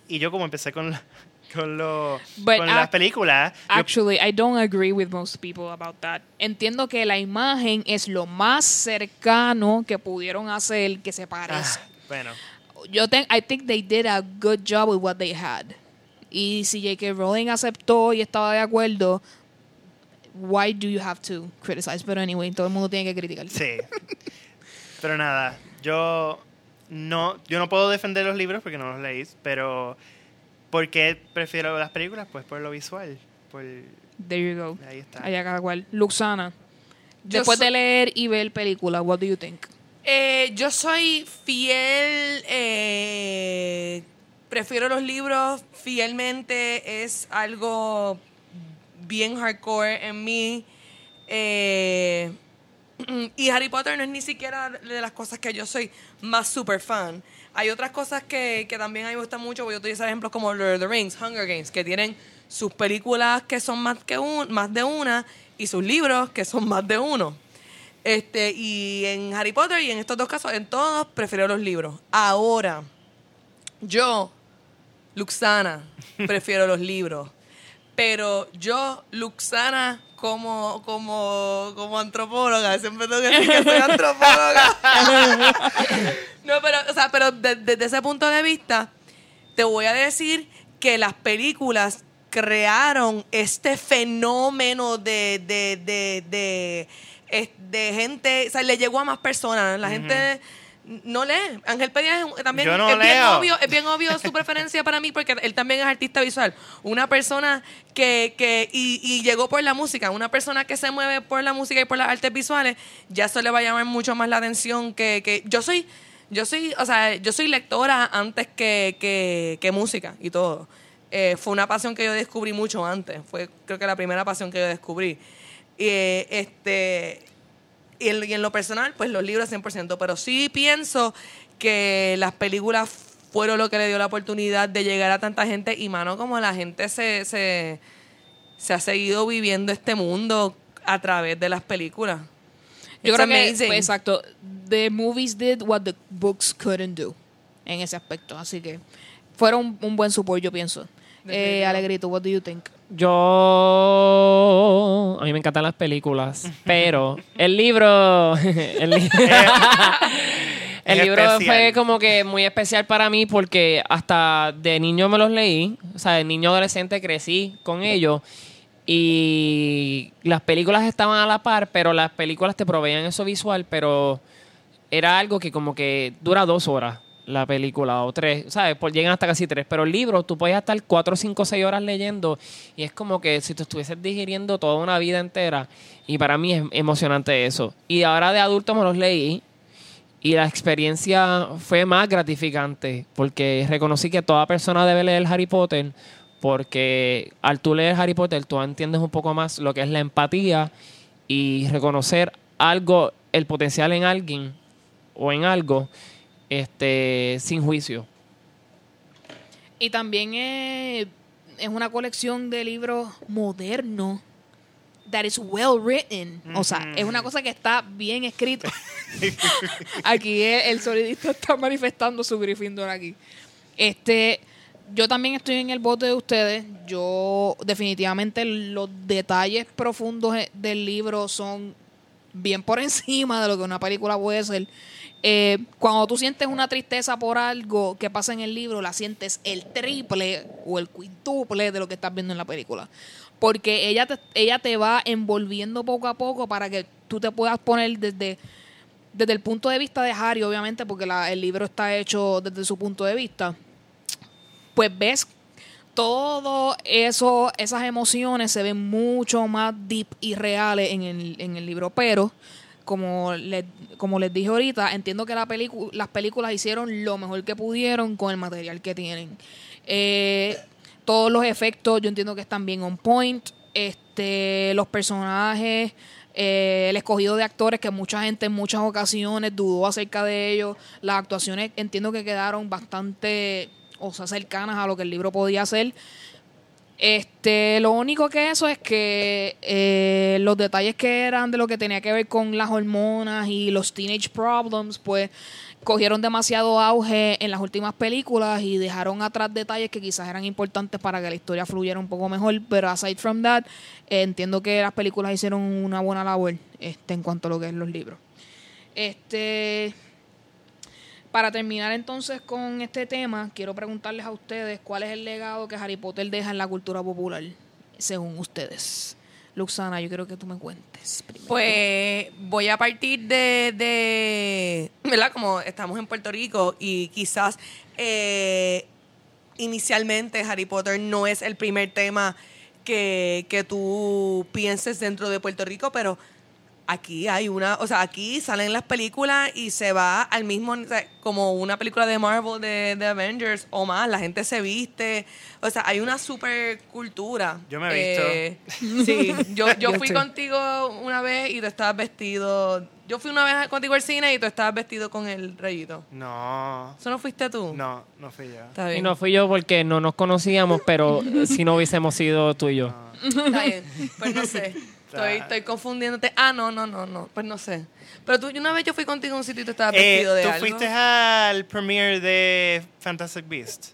Y yo como empecé con, la- con, lo- But con las películas, yo- Actually, I don't agree with most people about that. Entiendo que la imagen es lo más cercano que pudieron hacer que se ah, parezca. bueno, Yo think I think they did a good job with what they had. Y si J.K. Rowling aceptó y estaba de acuerdo, why do you have to criticize? Pero anyway, todo el mundo tiene que criticar. sí. Pero nada, yo no, yo no puedo defender los libros porque no los leí, pero ¿por qué prefiero las películas? Pues por lo visual. Por, There you go. ahí está. Allá cada cual. Luxana, Yo después so- de leer y ver película, what do you think? Eh, yo soy fiel, eh, prefiero los libros fielmente, es algo bien hardcore en mí. Eh, y Harry Potter no es ni siquiera de las cosas que yo soy más super fan. Hay otras cosas que, que también a mí me gustan mucho. Voy a utilizar ejemplos como Lord of the Rings, Hunger Games, que tienen sus películas que son más, que un, más de una y sus libros que son más de uno. Este, y en Harry Potter y en estos dos casos, en todos, prefiero los libros. Ahora, yo, Luxana, prefiero los libros. Pero yo, Luxana, como, como, como antropóloga, siempre tengo que decir que soy antropóloga. no, pero, o sea, pero de- desde ese punto de vista, te voy a decir que las películas crearon este fenómeno de, de, de, de gente, o sea, le llegó a más personas. La gente no lee. Ángel Pedía es- también Yo no es bien leo. obvio, es bien obvio su preferencia para mí porque él también es artista visual. Una persona que, que y, y llegó por la música, una persona que se mueve por la música y por las artes visuales, ya eso le va a llamar mucho más la atención que, que yo soy yo soy, o sea, yo soy lectora antes que, que, que música y todo. Eh, fue una pasión que yo descubrí mucho antes. Fue creo que la primera pasión que yo descubrí. Y, eh, este, y en, y en lo personal, pues los libros 100%. Pero sí pienso que las películas fueron lo que le dio la oportunidad de llegar a tanta gente. Y mano, como la gente se, se, se ha seguido viviendo este mundo a través de las películas. Yo It's creo que, amazing. pues, exacto, the movies did what the books couldn't do en ese aspecto. Así que fueron un buen support, yo pienso. Eh. Alegrito, what do you think? Yo. A mí me encantan las películas, pero el libro. el, li- el Es libro especial. fue como que muy especial para mí porque hasta de niño me los leí. O sea, de niño adolescente crecí con ellos. Y las películas estaban a la par, pero las películas te proveían eso visual, pero era algo que como que dura dos horas la película o tres, ¿sabes? Por, llegan hasta casi tres, pero el libro tú puedes estar cuatro, cinco, seis horas leyendo y es como que si tú estuvieses digiriendo toda una vida entera y para mí es emocionante eso. Y ahora de adulto me los leí y la experiencia fue más gratificante porque reconocí que toda persona debe leer Harry Potter porque al tú leer Harry Potter tú entiendes un poco más lo que es la empatía y reconocer algo, el potencial en alguien o en algo este sin juicio. Y también es, es una colección de libros modernos that is well written. O sea, es una cosa que está bien escrito. aquí el, el sonidista está manifestando su Gryffindor aquí. Este, yo también estoy en el bote de ustedes. Yo definitivamente los detalles profundos e- del libro son bien por encima de lo que una película puede ser. Eh, cuando tú sientes una tristeza por algo que pasa en el libro, la sientes el triple o el quintuple de lo que estás viendo en la película. Porque ella te, ella te va envolviendo poco a poco para que tú te puedas poner desde, desde el punto de vista de Harry, obviamente, porque el libro está hecho desde su punto de vista. Pues ves todo eso, esas emociones se ven mucho más deep y reales en el, en el libro, pero como les, como les dije ahorita, entiendo que la las películas hicieron lo mejor que pudieron con el material que tienen. Eh, todos los efectos yo entiendo que están bien on point. Este, los personajes, eh, el escogido de actores que mucha gente en muchas ocasiones dudó acerca de ellos. Las actuaciones entiendo que quedaron bastante, o sea, cercanas a lo que el libro podía hacer. Este, lo único que eso es que eh, los detalles que eran de lo que tenía que ver con las hormonas y los teenage problems, pues cogieron demasiado auge en las últimas películas y dejaron atrás detalles que quizás eran importantes para que la historia fluyera un poco mejor. Pero aside from that, eh, entiendo que las películas hicieron una buena labor este, en cuanto a lo que es los libros. Este, para terminar entonces con este tema, quiero preguntarles a ustedes cuál es el legado que Harry Potter deja en la cultura popular, según ustedes. Luxana, yo quiero que tú me cuentes primero. Pues voy a partir de, de, ¿verdad? Como estamos en Puerto Rico y quizás eh, inicialmente Harry Potter no es el primer tema que, que tú pienses dentro de Puerto Rico, pero aquí hay una, o sea, aquí salen las películas y se va al mismo, o sea, como una película de Marvel, de, de Avengers o más, la gente se viste, o sea, hay una super cultura. Yo me he visto. sí, yo, yo fui contigo una vez y tú estabas vestido, yo fui una vez contigo al cine y tú estabas vestido con el rayito. No, ¿Eso no fuiste tú? no, no fui yo. Está Y bien. no fui yo porque no nos conocíamos, pero si no hubiésemos sido tú y yo. Está bien. Pues no sé. Estoy, estoy confundiéndote. Ah, no, no, no, no. Pues no sé. Pero tú, una vez yo fui contigo a un sitio y tú estabas Eh, vestido de ¿Tú algo. fuiste al premiere de Fantastic Beast?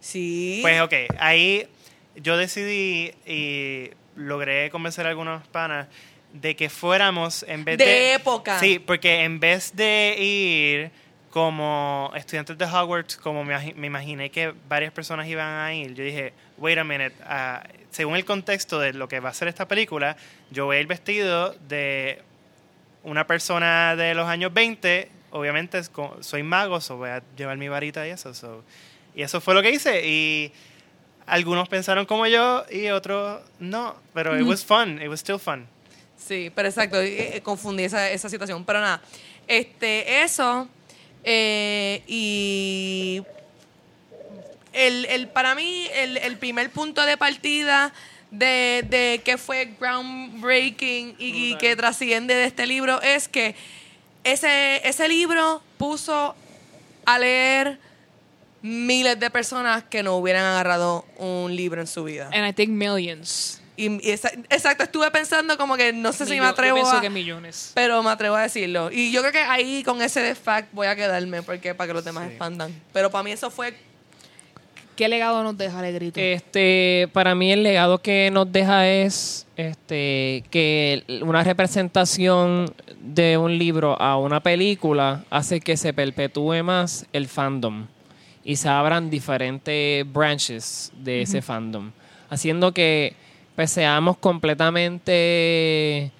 Sí. Pues ok, ahí yo decidí y logré convencer a algunos panas de que fuéramos en vez De de... época. Sí, porque en vez de ir como estudiantes de Hogwarts, como me, me imaginé que varias personas iban a ir, yo dije, wait a minute, ah, según el contexto de lo que va a ser esta película, yo voy a ir vestido de una persona de los años 20, obviamente soy mago, so voy a llevar mi varita y eso. so. Y eso fue lo que hice. Y algunos pensaron como yo y otros no. Pero it was fun. It was still fun. Sí, pero exacto, eh, confundí esa, esa situación. Pero nada, este, eso, eh, y el, el, para mí, el, el primer punto de partida de, de que fue groundbreaking y, y que trasciende de este libro es que ese, ese libro puso a leer miles de personas que no hubieran agarrado un libro en su vida. And I think millions. Y, y esa- exacto, estuve pensando como que no sé si me atrevo yo pienso a... que millones. Pero me atrevo a decirlo. Y yo creo que ahí con ese fact voy a quedarme porque para que los demás Sí. expandan. Pero para mí eso fue... ¿Qué legado nos deja Alegrito? Este, para mí el legado que nos deja es este que una representación de un libro a una película hace que se perpetúe más el fandom y se abran diferentes branches de ese fandom, haciendo que pues, seamos completamente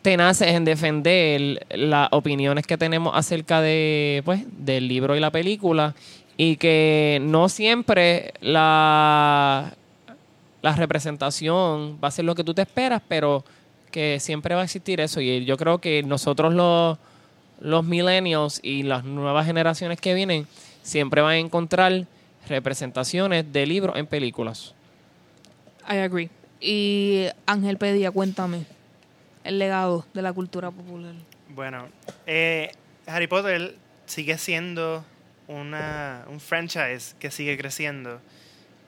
tenaces en defender las opiniones que tenemos acerca de pues del libro y la película y que no siempre la la representación va a ser lo que tú te esperas, pero que siempre va a existir eso. Y yo creo que nosotros los, los millennials y las nuevas generaciones que vienen siempre van a encontrar representaciones de libros en películas. I agree. Y Ángel Pedía, cuéntame el legado de la cultura popular. Bueno, eh, Harry Potter sigue siendo una, un franchise que sigue creciendo.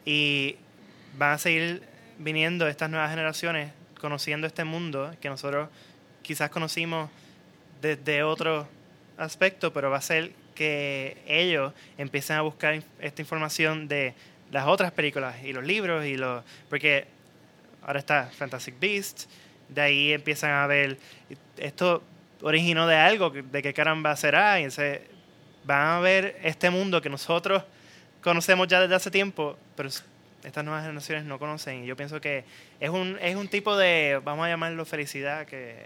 Y van a seguir viniendo estas nuevas generaciones conociendo este mundo que nosotros quizás conocimos desde otro aspecto, pero va a ser que ellos empiecen a buscar esta información de las otras películas y los libros y los porque ahora está Fantastic Beasts, de ahí empiezan a ver esto originó de algo, de qué caramba será, y entonces van a ver este mundo que nosotros conocemos ya desde hace tiempo, pero estas nuevas generaciones no conocen. Y yo pienso que es un, es un tipo de, vamos a llamarlo felicidad, que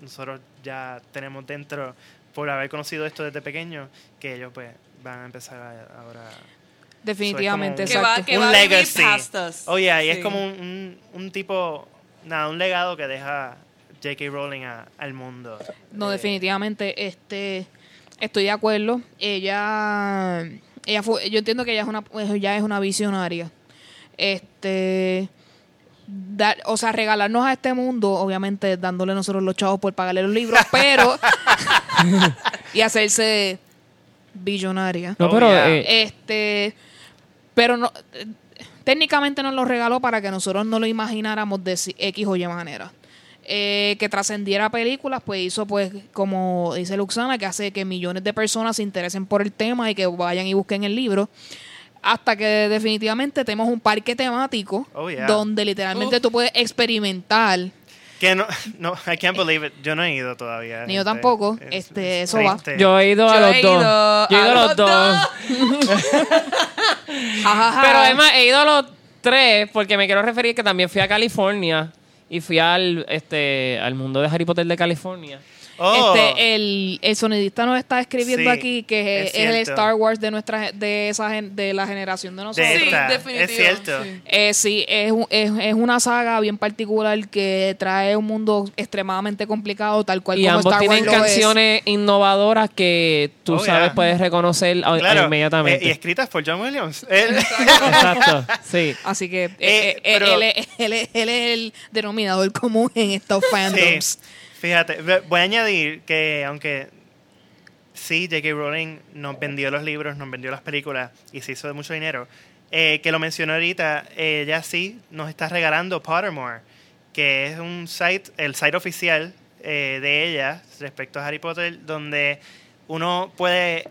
nosotros ya tenemos dentro por haber conocido esto desde pequeño, que ellos pues van a empezar a- ahora Definitivamente, So, es como Que va- exacto. que un vivir legacy. Oye, y es como un, un, un tipo, nada, un legado que deja J.K. Rowling a- al mundo. No, Eh, definitivamente, este, estoy de acuerdo. Ella, ella fue, yo entiendo que ella es una, ya es una visionaria. Este, dar- o sea, regalarnos a este mundo, obviamente dándole nosotros los chavos por pagarle los libros, pero y hacerse billonaria. No, Oh, pero yeah. eh, Este, pero no, técnicamente nos lo regaló para que nosotros no lo imagináramos de si- X o Y manera. Eh, que trascendiera películas, pues hizo, pues, como dice Luxana, que hace que millones de personas se interesen por el tema y que vayan y busquen el libro. Hasta que definitivamente tenemos un parque temático Oh, yeah. donde literalmente tú puedes experimentar. Que no, no, I can't believe it. Yo no he ido todavía. Ni yo Este, tampoco. es- Este, es eso va. yo he ido a Yo los dos. ido Yo he ido a los los dos. Pero además he ido a los tres porque me quiero referir que también fui a California y fui al este al mundo de Harry Potter de California. Oh, Este, el, el sonidista nos está escribiendo Sí, aquí que es, es es el. Star Wars de nuestra de esa gen- de la generación de nosotros. de Sí, definitivo, es cierto. sí. Eh, sí, es, un- es, es una saga bien particular que trae un mundo extremadamente complicado, tal cual Y como ambos Star Wars tienen canciones innovadoras que tú Oh, sabes yeah. puedes reconocer Claro, inmediatamente. eh, y escritas por John Williams. Él- Exacto, sí. Así que eh, Eh, eh, pero- él, es- él es- él es el denominador común en estos fandoms. Fíjate, voy a añadir que aunque sí, J.K. Rowling nos vendió los libros, nos vendió las películas y se hizo de mucho dinero, eh, que lo mencionó ahorita, ella sí nos está regalando Pottermore, que es un site, el site oficial eh, de ella respecto a Harry Potter, donde uno puede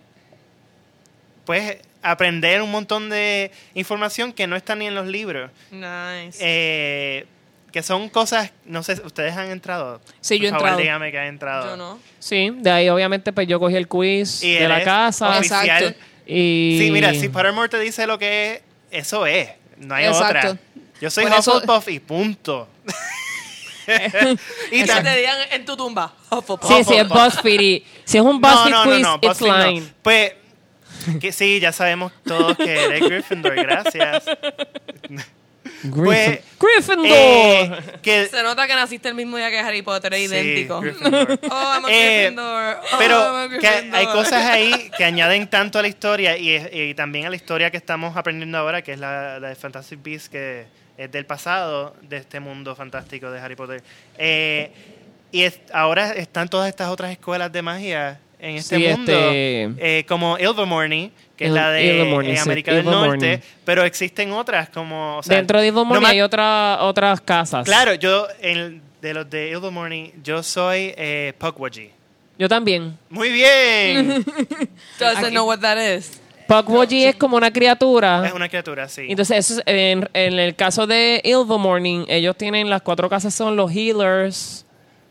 pues, aprender un montón de información que no está ni en los libros. Nice. Eh, que son cosas, no sé, ustedes han entrado. Sí, yo he Por favor, entrado. dígame que han entrado. Yo no. Sí, de ahí obviamente pues yo cogí el quiz Y de la casa oficial. Exacto. y Sí, mira, si Pottermore te dice lo que es, eso es. No hay Exacto. otra. Yo soy Por eso- Hufflepuff y punto. y Que te digan en tu tumba. Hufflepuff. Sí, sí, es BuzzFeed. y- si es un BuzzFeed quiz, it's BuzzFeed no. line. Pues, que sí, ya sabemos todos que eres Gryffindor, gracias. Pues, Gryffindor. Eh, que, Se nota que naciste el mismo día que Harry Potter, es Sí, idéntico. Gryffindor. Oh, I'm a Eh, Gryffindor. Oh, Pero I'm a que Gryffindor. hay cosas ahí que añaden tanto a la historia y, y también a la historia que estamos aprendiendo ahora, que es la, la de Fantastic Beasts, que es del pasado de este mundo fantástico de Harry Potter. Eh, y es- ahora están todas estas otras escuelas de magia en este Sí, mundo, este- eh, como Ilvermorny, que es la de eh, sí, América del Ilvermorny. Norte, pero existen otras como... o sea, Dentro de Ilvermorny no me- hay otra, otras casas. Claro, yo, en- de los de Ilvermorny, yo soy eh, Pukwudgie. Yo también. Muy bien. Doesn't know what that is. Pukwudgie es como una criatura. es una criatura, sí. Entonces, eso es- en, en el caso de Ilvermorny, ellos tienen las cuatro casas, son los healers.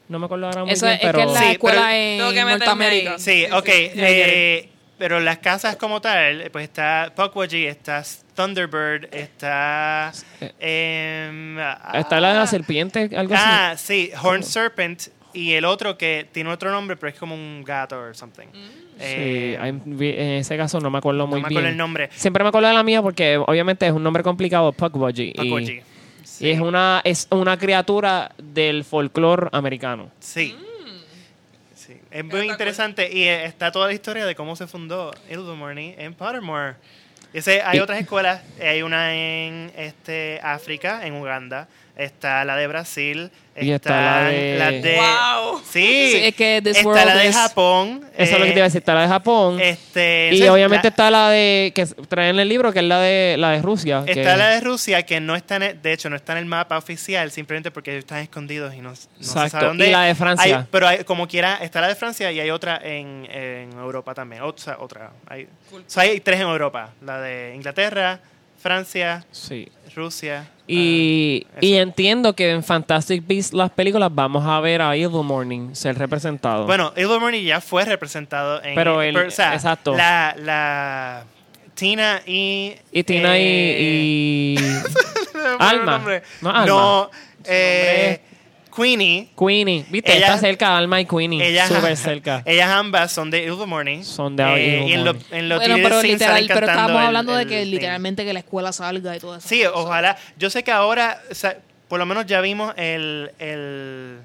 No me acuerdo ahora muy Eso bien, es, es pero... que es la Sí, escuela pero- en Tengo que meterme Norteamérica. sí, sí, ok. sí. eh, pero las casas como tal, pues está Pukwudgie, está Thunderbird, está... em, Está la de la serpiente, algo así. Ah, sí, Horn Serpent y el otro que tiene otro nombre, pero es como un gato o something. Eh, Sí, hay- vi- en ese caso no me acuerdo no muy me bien. acuerdo el nombre. Siempre me acuerdo de la mía porque obviamente es un nombre complicado, Pukwudgie. y-. Y, es una es una criatura del folclore americano. Sí. Mm. Es muy interesante. Y eh, está toda la historia de cómo se fundó Ilvermorny en Pottermore. Ese, hay otras escuelas, hay una en este África, en Uganda, está la de Brasil, Y está la de- Wow. Sí, Sí, es que This está World la de es- Japón. Eso es lo que te iba a decir, está la de Japón. Este, y obviamente la- está la de que traen en el libro, que es la de la de Rusia. que- Está la de Rusia que no está en el- de hecho no está en el mapa oficial simplemente porque ellos están escondidos y no, no se sabe dónde. Y la de Francia. Hay- pero hay- como quiera está la de Francia y hay otra en, en Europa también. O sea, otra. Hay, o sea, hay tres en Europa. La de Inglaterra, Francia, Sí. Rusia. Y, ah, y entiendo que en Fantastic Beasts, las películas, vamos a ver a Evil Morning ser representado. Bueno, Ilvermorny ya fue representado en Pero el- o sea, exacto. La, la Tina y y Tina eh, y, el Alma. No, Alma. No, eh, Queenie. Queenie. ¿Viste? Ella- Está cerca, Alma y Queenie. Ellas, Súper cerca. ellas ambas son de Ilvermorny. Son de Eh, y en, lo- en los Bueno, pero literal, pero estábamos el- hablando de que thing. literalmente que la escuela salga y todo eso. Sí, ojalá. Yo sé que ahora, o sea, por lo menos ya vimos el, el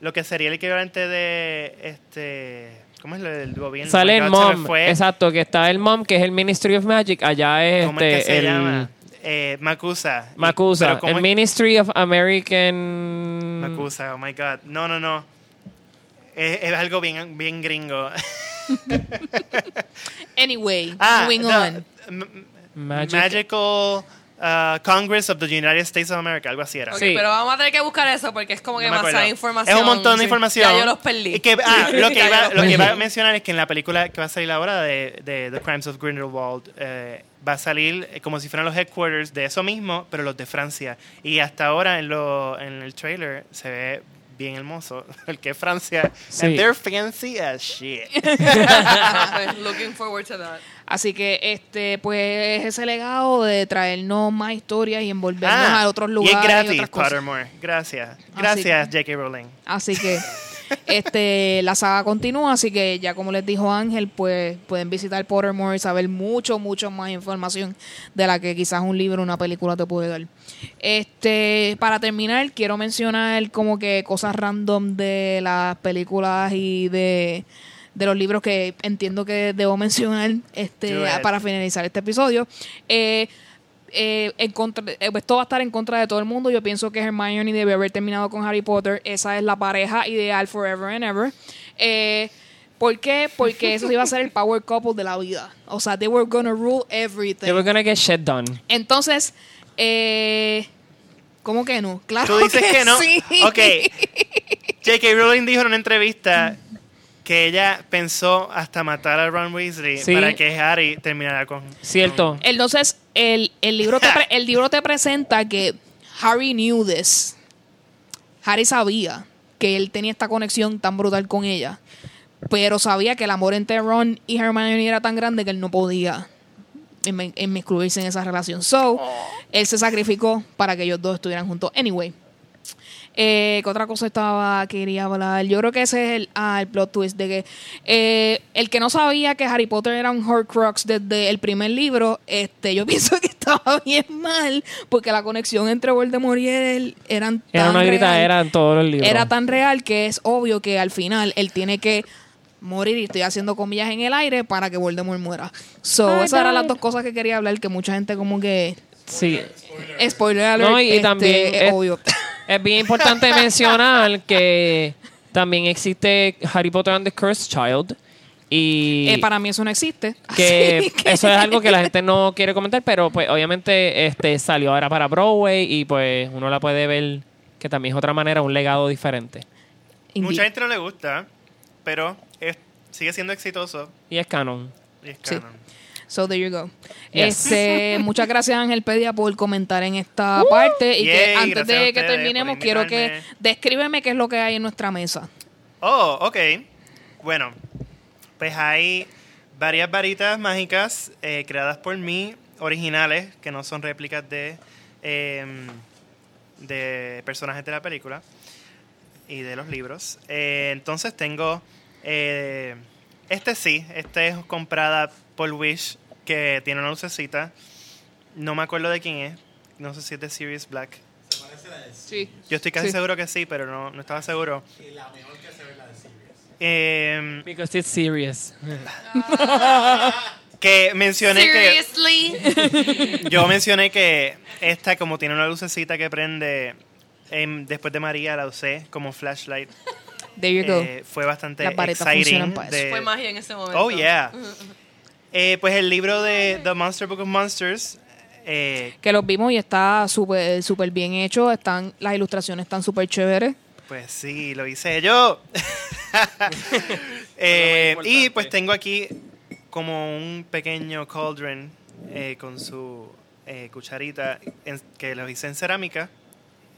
lo que sería el equivalente de este, ¿cómo es lo del gobierno? Sale Oh el mom. Exacto, que está el mom, que es el Ministry of Magic. Allá es ¿Cómo es que este, se el llama? Eh, Macusa. Macusa. pero ¿cómo El es- Ministry of American. Macusa, oh my God. No, no, no. Es, es algo bien, bien gringo. Anyway, ah, moving the- on. Magic- Magical uh, Congress of the United States of America, algo así era. Ok, Sí. pero vamos a tener que buscar eso porque es como que No acuerdo. información. Es un montón de Sí. información. Ya yo los perdí. Y que, ah, lo que, iba, lo que iba a mencionar es que en la película que va a salir ahora de, de The Crimes of Grindelwald eh, va a salir eh, como si fueran los headquarters de eso mismo, pero los de Francia. Y hasta ahora en, lo, en el trailer se ve bien hermoso el que es Francia. Sí. And they're fancy as shit. Pues, Looking forward to that. Así que este, pues ese legado de traernos más historias y envolvernos Ah, a otros y lugares es y, gratis, otras cosas. Pottermore. Gracias. Gracias, J.K. Rowling. Así que este la saga continúa, así que ya como les dijo Ángel, pues pueden visitar Pottermore y saber mucho, mucho más información de la que quizás un libro o una película te puede dar. Este, para terminar, quiero mencionar como que cosas random de las películas y de, de los libros que entiendo que debo mencionar este para finalizar este episodio. Eh, eh, en contra, eh, esto va a estar en contra de todo el mundo. Yo pienso que Hermione debe haber terminado con Harry Potter. Esa es la pareja ideal forever and ever. Eh, ¿Por qué? Porque eso iba a ser el power couple de la vida. O sea, they were gonna rule everything. They were gonna get shit done. Entonces, eh, ¿cómo que no? Claro Tú dices que, no. sí. Ok. J.K. Rowling dijo en una entrevista que ella pensó hasta matar a Ron Weasley Sí. para que Harry terminara con. Cierto. Entonces, el, el, libro te pre- el libro te presenta que Harry knew this. Harry sabía que él tenía esta conexión tan brutal con ella. Pero sabía que el amor entre Ron y Hermione era tan grande que él no podía inmiscuirse en esa relación. So, él se sacrificó para que ellos dos estuvieran juntos. Anyway. Eh, ¿Qué otra cosa estaba quería hablar? Yo creo que ese es el, ah, el plot twist de que eh, el que no sabía que Harry Potter era un Horcrux desde el primer libro, este, yo pienso que estaba bien mal porque la conexión entre Voldemort y él eran Era tan una real. gritadera en todos los libros. Era tan real que es obvio que al final él tiene que morir y estoy haciendo comillas en el aire para que Voldemort muera. So, Ay, esas eran las dos cosas que quería hablar que mucha gente como que Sí. spoiler alert, No, y este, también es es- obvio. Es bien importante mencionar que también existe Harry Potter and the Cursed Child. Y Eh, para mí eso no existe. que eso es algo que la gente no quiere comentar, pero pues obviamente este salió ahora para Broadway y pues uno la puede ver que también es otra manera, un legado diferente. Indeed. Mucha gente no le gusta, pero es- sigue siendo exitoso Y es canon. y es Sí. So there you go. Yes. Este, muchas gracias Ángel Pedia por comentar en esta parte y que antes de que terminemos quiero que descríbeme qué es lo que hay en nuestra mesa. Oh, ok. Bueno, pues hay varias varitas mágicas eh, creadas por mí, originales, que no son réplicas de, em, de personajes de la película y de los libros. Eh, entonces tengo, eh, este sí, este es comprada por Wish, que tiene una lucecita. No me acuerdo de quién es. No sé si es de Sirius Black. Sí. Yo estoy casi Sí. seguro que sí, pero no, no estaba seguro. Em, Because it's serious. que mencioné que Seriously. yo mencioné que esta como tiene una lucecita que prende em, después de María la usé como flashlight There you go. Eh, fue bastante exciting de- Fue magia en ese momento. oh yeah Eh, pues el libro de The Monster Book of Monsters eh, que los vimos y está súper súper bien hecho, están las ilustraciones están súper chéveres. pues sí lo hice yo Eh, y pues tengo aquí como un pequeño cauldron eh, con su eh, cucharita en- que lo hice en cerámica.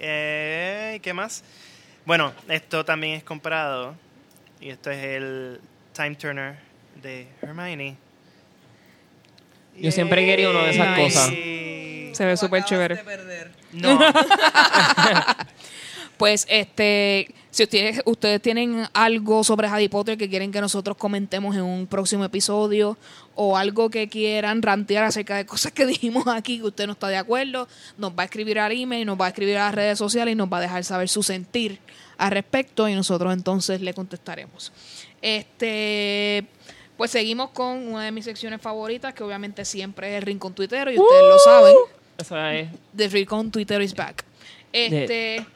Eh, ¿Qué más? Bueno, esto también es comprado. Y esto es el Time Turner de Hermione. Yo siempre he querido uno de esas Nice. cosas. Se ve súper chévere. No, Pues este, si ustedes, ustedes tienen algo sobre Harry Potter que quieren que nosotros comentemos en un próximo episodio o algo que quieran rantear acerca de cosas que dijimos aquí que usted no está de acuerdo, nos va a escribir al email, nos va a escribir a las redes sociales y nos va a dejar saber su sentir al respecto y nosotros entonces le contestaremos. Este, pues seguimos con una de mis secciones favoritas que obviamente siempre es el Rincón Twitter y ustedes lo saben. Eso es The Rincón Twitter is back. Este,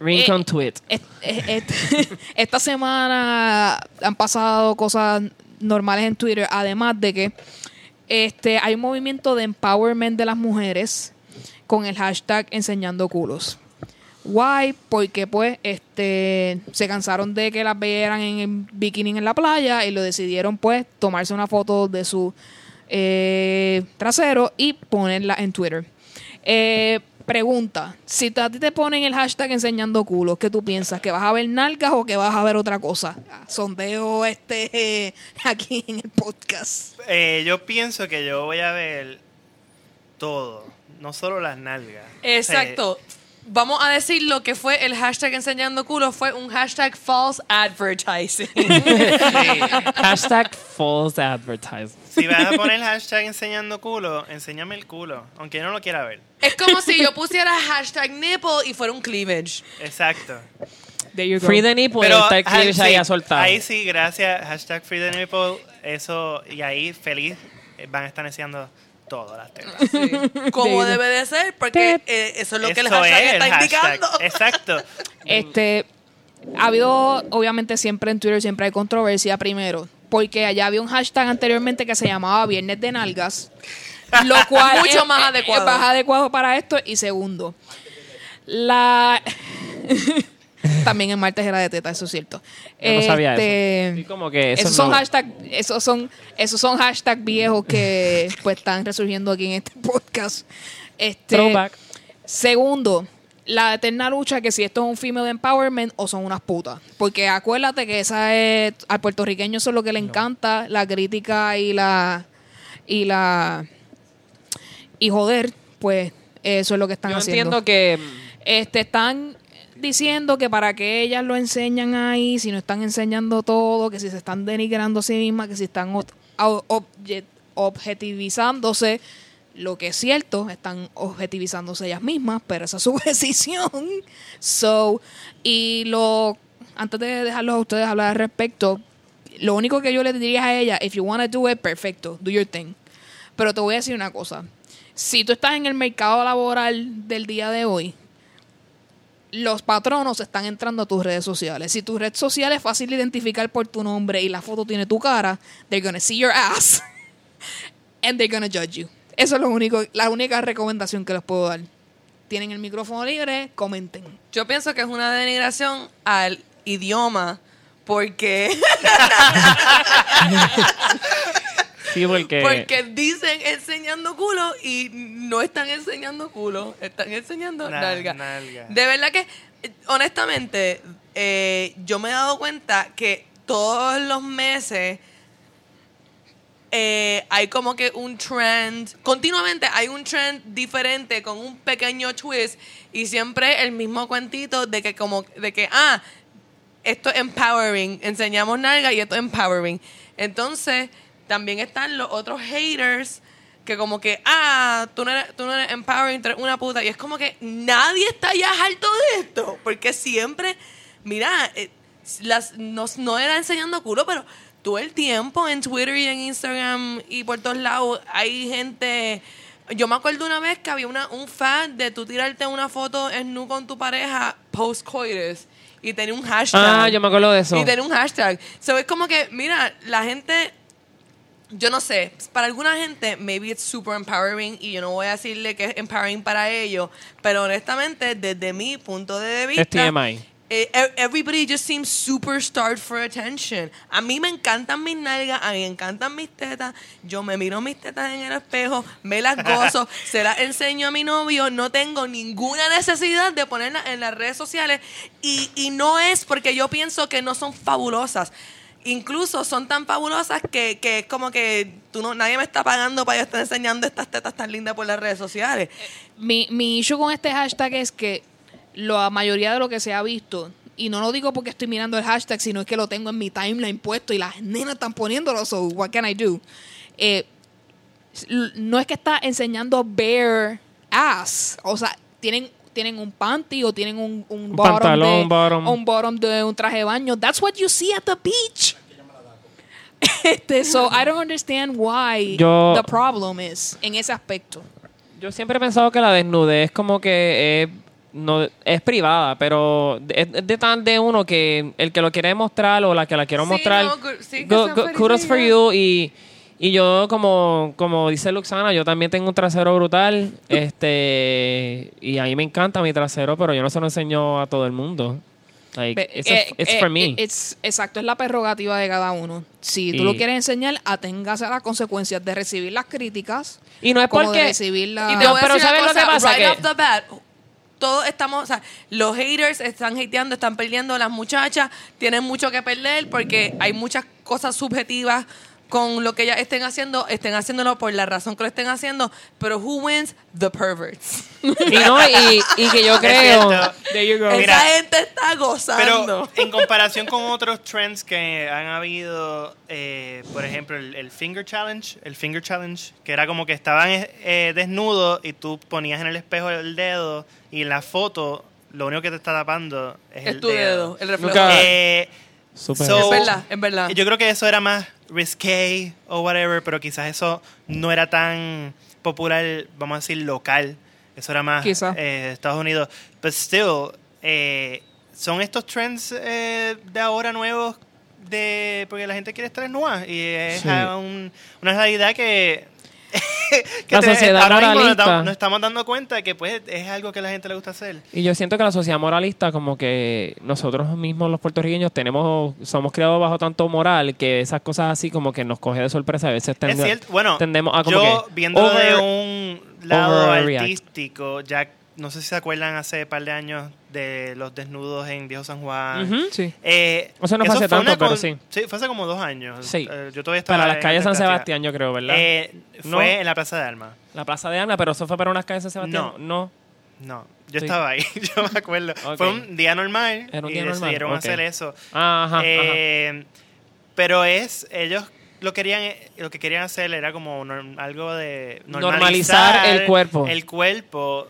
Rincon Eh, Tweet. est- est- esta semana han pasado cosas normales en Twitter, además de que este hay un movimiento de empowerment de las mujeres con el hashtag enseñando culos. Why? Porque pues este se cansaron de que las vieran en el bikini en la playa y lo decidieron pues tomarse una foto de su eh, trasero y ponerla en Twitter. Eh, pregunta, si a ti te ponen el hashtag enseñando culos, ¿qué tú piensas? ¿Que vas a ver nalgas o que vas a ver otra cosa? Sondeo este aquí en el podcast. Eh, yo pienso que yo voy a ver todo, no solo las nalgas. Exacto. Vamos a decir lo que fue el hashtag enseñando culo. Fue un hashtag false advertising. Hashtag false advertising. Si vas a poner hashtag enseñando culo, enséñame el culo, aunque yo no lo quiera ver. es como si yo pusiera hashtag nipple y fuera un cleavage. Exacto. There you go. Free the nipple Pero está el cleavage ahí sí, a soltar. Ahí sí, gracias. Hashtag Free the Nipple. Eso, y ahí feliz van a estar enseñando todo las tetas. Como debe de ser, porque eh, eso es lo que el hashtag es el está hashtag. indicando. Exacto. Este, ha habido, obviamente siempre en Twitter siempre hay controversia primero, porque allá había un hashtag anteriormente que se llamaba Viernes de Nalgas, lo cual Mucho es- más adecuado. es más adecuado para esto. Y segundo, la... También el martes era de teta, eso es cierto. Yo no sabía Este, eso. Sí, como que eso esos es son nuevo. hashtag, esos son, esos son hashtags viejos que pues están resurgiendo aquí en este podcast. Este, Throwback. Segundo, la eterna lucha que si esto es un female empowerment o son unas putas. Porque acuérdate que esa es, al puertorriqueño eso es lo que le encanta, la crítica y la y la y joder, pues eso es lo que están Yo haciendo. entiendo que Este están diciendo que para que ellas lo enseñan ahí, si no están enseñando todo, que si se están denigrando a sí mismas, que si están objetivizándose, lo que es cierto, están objetivizándose ellas mismas, pero esa es su decisión. So, y lo antes de dejarlos a ustedes hablar al respecto, lo único que yo les diría a ella, if you want to do it, perfecto, do your thing. Pero te voy a decir una cosa. Si tú estás en el mercado laboral del día de hoy, los patronos están entrando a tus redes sociales. Si tu red social es fácil de identificar por tu nombre y la foto tiene tu cara, they're gonna see your ass and they're gonna judge you. Eso es lo único, la única recomendación que les puedo dar. Tienen el micrófono libre, comenten. Yo pienso que es una denigración al idioma porque, sí, porque, porque dicen enseñando culo y no están enseñando culo, están enseñando Na- nalga. nalga. De verdad que, honestamente, eh, yo me he dado cuenta que todos los meses eh, hay como que un trend, continuamente hay un trend diferente con un pequeño twist y siempre el mismo cuentito de que como, de que, ah, esto es empowering, enseñamos nalga y esto es empowering. Entonces, también están los otros haters que como que, ah, tú no eres, tú no eres empowering, tú eres una puta. Y es como que nadie está ya harto de esto, porque siempre, mira, eh, las, no, no era enseñando culo, pero todo el tiempo en Twitter y en Instagram y por todos lados hay gente... Yo me acuerdo una vez que había una, un fan de tú tirarte una foto en nu con tu pareja post-coitus y tenía un hashtag. Ah, yo me acuerdo de eso. Y tiene un hashtag. So, es como que, mira, la gente, yo no sé, para alguna gente, maybe it's super empowering y yo no voy a decirle que es empowering para ellos, pero honestamente, desde mi punto de vista, Es TMI. eh, e- everybody just seems super starved for attention. A mí me encantan mis nalgas, a mí me encantan mis tetas. Yo me miro mis tetas en el espejo, me las gozo, se las enseño a mi novio. No tengo ninguna necesidad de ponerlas en las redes sociales. Y, y no es porque yo pienso que no son fabulosas. Incluso son tan fabulosas que, que es como que tú no, nadie me está pagando para yo estar enseñando estas tetas tan lindas por las redes sociales. Mi, mi issue con este hashtag es que la mayoría de lo que se ha visto, y no lo digo porque estoy mirando el hashtag, sino es que lo tengo en mi timeline puesto y las nenas están poniéndolo, so what can I do? Eh, no es que está enseñando bare ass, o sea, tienen tienen un panty o tienen un, un, Un bottom pantalón, de, un bottom. un bottom de un traje de baño. That's what you see at the beach. este, so I don't understand why Yo- the problem is en ese aspecto. Yo siempre he pensado que la desnudez como que es, no, es privada, pero es es de tan de uno que el que lo quiere mostrar o la que la quiero Sí, mostrar, no, sí, go- go- kudos for you y, y yo como, como dice Luxana, yo también tengo un trasero brutal este y a mí me encanta mi trasero, pero yo no se lo enseño a todo el mundo. Like, it's, a- eh, it's eh, me. eh, it's- exacto, es la prerrogativa de cada uno. Si tú Y- lo quieres enseñar, aténgase a las consecuencias de recibir las críticas. y no es como de porque... recibir la... Y te No, voy a pero una ¿sabes lo que pasa? Right Que- off the bat, todos estamos, o sea, los haters están hateando, están perdiendo las muchachas, tienen mucho que perder porque hay muchas cosas subjetivas con lo que ellas estén haciendo, estén haciéndolo por la razón que lo estén haciendo, pero who wins? The perverts. Y no, y, y que yo creo... cierto. There you go. Esa Mira, gente está gozando. Pero en comparación con otros trends que han habido, eh, por ejemplo, el, el Finger Challenge, el Finger Challenge, que era como que estaban eh, desnudos y tú ponías en el espejo el dedo y en la foto lo único que te está tapando es, es el tu dedo, el reflejo. Eh, Super. so- es verdad, es verdad. Yo creo que eso era más risque o whatever, pero quizás eso no era tan popular, vamos a decir, local. Eso era más eh, Estados Unidos. But still, eh, son estos trends eh, de ahora nuevos de porque la gente quiere estar desnuda y es Sí. un- una realidad que, que La te- sociedad moralista. nos estamos dando cuenta que pues es algo que a la gente le gusta hacer. Y yo siento que la sociedad moralista, como que nosotros mismos los puertorriqueños tenemos, somos criados bajo tanto moral que esas cosas así como que nos coge de sorpresa. A veces Es tende- cierto. Bueno, tendemos a como yo que viendo de un lado artístico, ya no sé si se acuerdan hace un par de años de los desnudos en Viejo San Juan. Sí. Eh, O sea, no fue hace tanto, pero sí. Sí, fue hace como dos años. Sí. Eh, yo todavía estaba Para las calles San. Sebastián, yo creo, ¿verdad? Eh, No. fue en la Plaza de Armas. la Plaza de Ana, pero eso fue para unas calles de San Sebastián. No. No. No, yo Sí. estaba ahí, yo me acuerdo. Fue un día normal Era un y día normal, decidieron ok. hacer eso. Ah, Ajá, ajá. Eh, Pero es, ellos lo querían, lo que querían hacer era como norm- algo de Normalizar el cuerpo. El cuerpo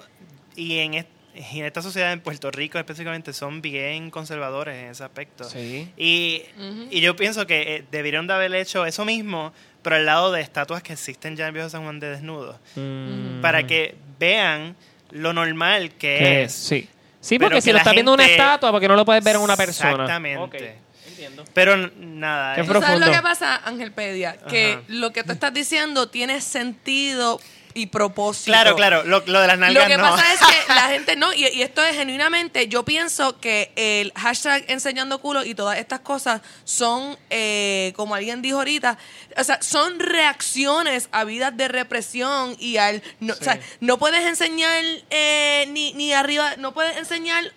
y en, est- y en esta sociedad en Puerto Rico específicamente son bien conservadores en ese aspecto. Sí. Y, y yo pienso que eh, debieron de haber hecho eso mismo, pero al lado de estatuas que existen ya en Viejo San Juan de desnudos, Mm. para que vean lo normal que Que- es. Sí. Sí, porque que si lo estás viendo en una gente- estatua, porque no lo puedes ver en una persona. Exactamente. Entiendo. Pero nada. ¿Tú ¿Sabes lo que pasa, Ángel Pedia? Que Ajá. lo que tú estás diciendo tiene sentido y propósito. Claro, claro, lo, lo de las nalgas Lo que no. pasa es que la gente no, y, y esto es genuinamente, yo pienso que el hashtag enseñando culo y todas estas cosas son, eh, como alguien dijo ahorita, o sea, son reacciones a vidas de represión y al, no, o sea, no puedes enseñar eh, ni, ni arriba, no puedes enseñar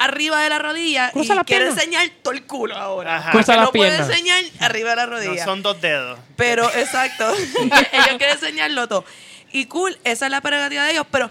arriba de la rodilla Cruza y quieres piernas. enseñar todo el culo ahora. Ajá. Cruza no puedes piernas. enseñar arriba de la No, rodilla. son dos dedos. Pero, exacto. ellos quieren enseñarlo todo. Y cool, esa es la prerrogativa de ellos, pero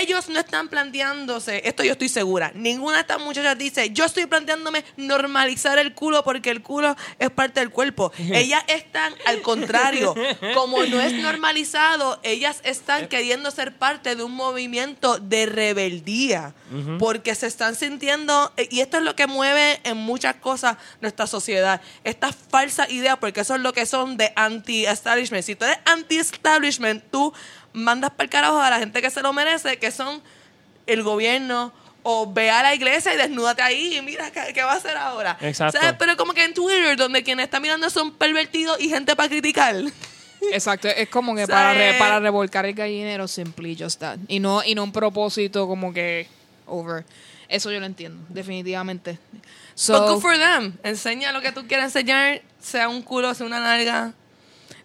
ellos no están planteándose, esto yo estoy segura, ninguna de estas muchachas dice, yo estoy planteándome normalizar el culo porque el culo es parte del cuerpo. Ellas están al contrario, como no es normalizado, ellas están queriendo ser parte de un movimiento de rebeldía, porque se están sintiendo, y esto es lo que mueve en muchas cosas nuestra sociedad, estas falsas ideas, porque eso es lo que son de anti-establishment. Si tú eres anti-establishment, tú mandas para el carajo a la gente que se lo merece, que son el gobierno, o ve a la iglesia y desnúdate ahí y mira qué, qué va a hacer ahora. Exacto. ¿Sabes? Pero como que en Twitter, donde quienes están mirando son pervertidos y gente para criticar. Exacto, es como que para, re- eh, para revolcar el gallinero, simply just that. Y no, y no un propósito como que over. Eso yo lo entiendo, definitivamente. But So, good for them. Enseña lo que tú quieras enseñar, sea un culo, sea una nalga.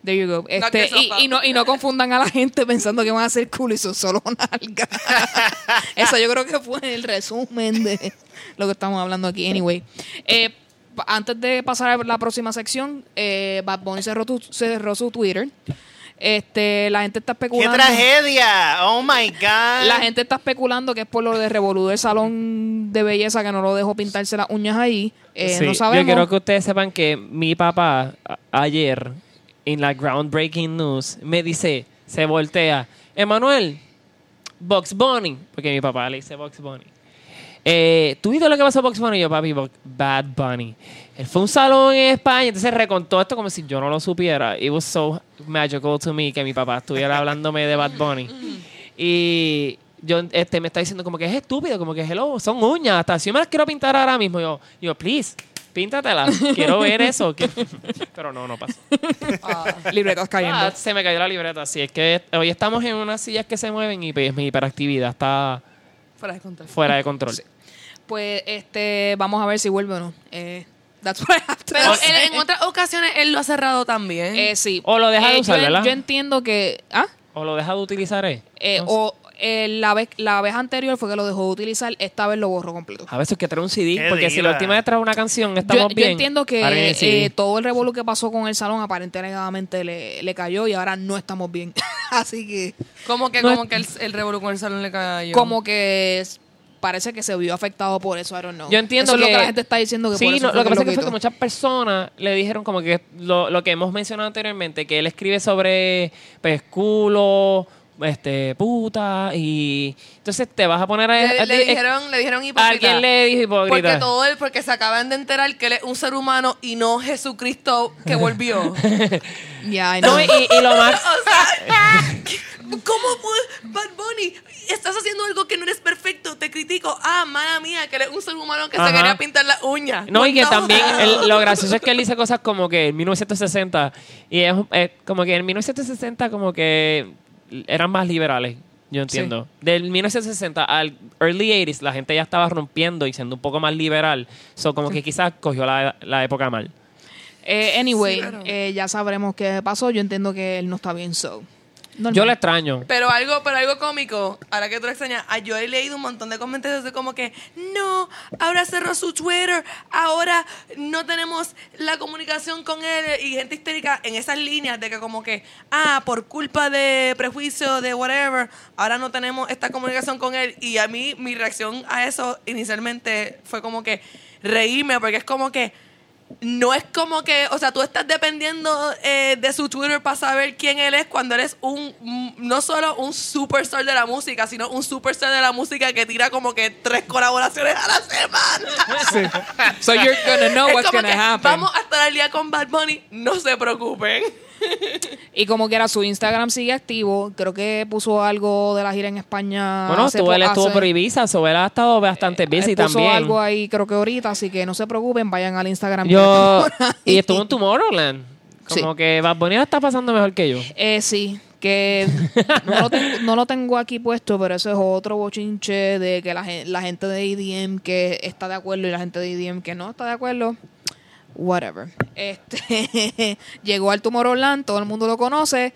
There you go. Este, y, no, y no confundan a la gente pensando que van a hacer culo y son solo nalgas. Eso yo creo que fue el resumen de lo que estamos hablando aquí. Anyway, eh, antes de pasar a la próxima sección, eh, Bad Bunny cerró, tu- cerró su Twitter. Este, la gente está ¡Qué especulando. tragedia! ¡Oh, my God! La gente está especulando que es por lo de Revolú del salón de belleza que no lo dejó pintarse las uñas ahí. Eh, Sí, no sabemos. Yo quiero que ustedes sepan que mi papá a- ayer, en la groundbreaking news, me dice, se voltea, Emanuel, Box Bunny, porque mi papá le dice Box Bunny. Eh, ¿Tú viste lo que pasó a Box Bunny? Y yo, papi, Bad Bunny. Él fue a un salón en España, entonces recontó esto como si yo no lo supiera. It was so magical to me que mi papá estuviera hablándome de Bad Bunny. Y yo este, me está diciendo como que es estúpido, como que hello, son uñas, hasta si yo me las quiero pintar ahora mismo. Yo, yo please, píntatelas, quiero ver eso. que- Pero no, no pasó. Libretas cayendo. Ah, se me cayó la libreta, así es que hoy estamos en unas sillas que se mueven y pues, mi hiperactividad está Fuera de control. fuera de control. Pues este, vamos a ver si vuelve o no. Eh, that's what I have to Pero say. en, en otras ocasiones él lo ha cerrado también. Eh, sí. O lo deja de Eh, usar, yo, ¿verdad? Yo entiendo que. ¿Ah? ¿O lo deja de utilizar? eh? Eh, No sé. o eh, la, vez, la vez anterior fue que lo dejó de utilizar, esta vez lo borró completo. A veces que trae un CD, Qué porque si la última vez trae una canción, Yo, estamos yo bien. entiendo que eh, todo el revolú que pasó con el salón aparentemente le, le cayó y ahora no estamos bien. Así que Como que, No como es- que el, el revolú con el salón le cayó. como que es- parece que se vio afectado por eso, I don't know. Yo entiendo Eso es lo que- que la gente está diciendo que Sí, por eso no, lo que pasa es que fue que muchas personas le dijeron como que lo, lo que hemos mencionado anteriormente, que él escribe sobre pues, culo, este, puta, y entonces te vas a poner a... le, a- le a- dijeron, le dijeron hipócrita. Alguien le dijo hipócrita. Porque todo él, porque se acaban de enterar que él es un ser humano y no Jesucristo que volvió. Ya, know. No, y, y lo más... o sea, ¿cómo puede- Bad Bunny? Estás haciendo algo que no eres perfecto, te critico. Ah, mala mía, que eres un ser humano que Ajá. se quería pintar las uñas. No, y que también el- lo gracioso es que él dice cosas como que en 1960, y es, es como que en 1960 como que eran más liberales, yo entiendo. Del 1960 al early 80s la gente ya estaba rompiendo y siendo un poco más liberal, so como que quizás cogió la, la época mal. Eh, anyway, Sí, claro. eh, ya sabremos qué pasó. Yo entiendo que él no está bien, so. Normal. Yo lo extraño. Pero algo, pero algo cómico, ahora que tú lo extrañas, ah, yo he leído un montón de comentarios de como que, no, ahora cerró su Twitter, ahora no tenemos la comunicación con él y gente histérica en esas líneas de que como que, ah, por culpa de prejuicio, de whatever, ahora no tenemos esta comunicación con él y a mí mi reacción a eso inicialmente fue como que reírme porque es como que no es como que, o sea, tú estás dependiendo eh, de su Twitter para saber quién él es cuando eres un, mm, no solo un superstar de la música, sino un superstar de la música que tira como que tres colaboraciones a la semana. So you're gonna know Es what's como gonna que happen. Vamos a estar al día con Bad Bunny, no se preocupen. Y como quiera, su Instagram sigue activo. Creo que puso algo de la gira en España. Bueno, hace estuvo, él estuvo hace- por Ibiza, so él ha estado bastante busy él puso también. algo ahí, creo que ahorita, así que no se preocupen, vayan al Instagram. Yo, que y estuvo en Tomorrowland. Sí. Como que Bad Bunny está pasando mejor que yo. Eh, sí, que no lo, tengo, no lo tengo aquí puesto, pero eso es otro bochinche de que la, la gente de EDM que está de acuerdo y la gente de EDM que no está de acuerdo. Whatever. Este llegó al Tomorrowland, todo el mundo lo conoce.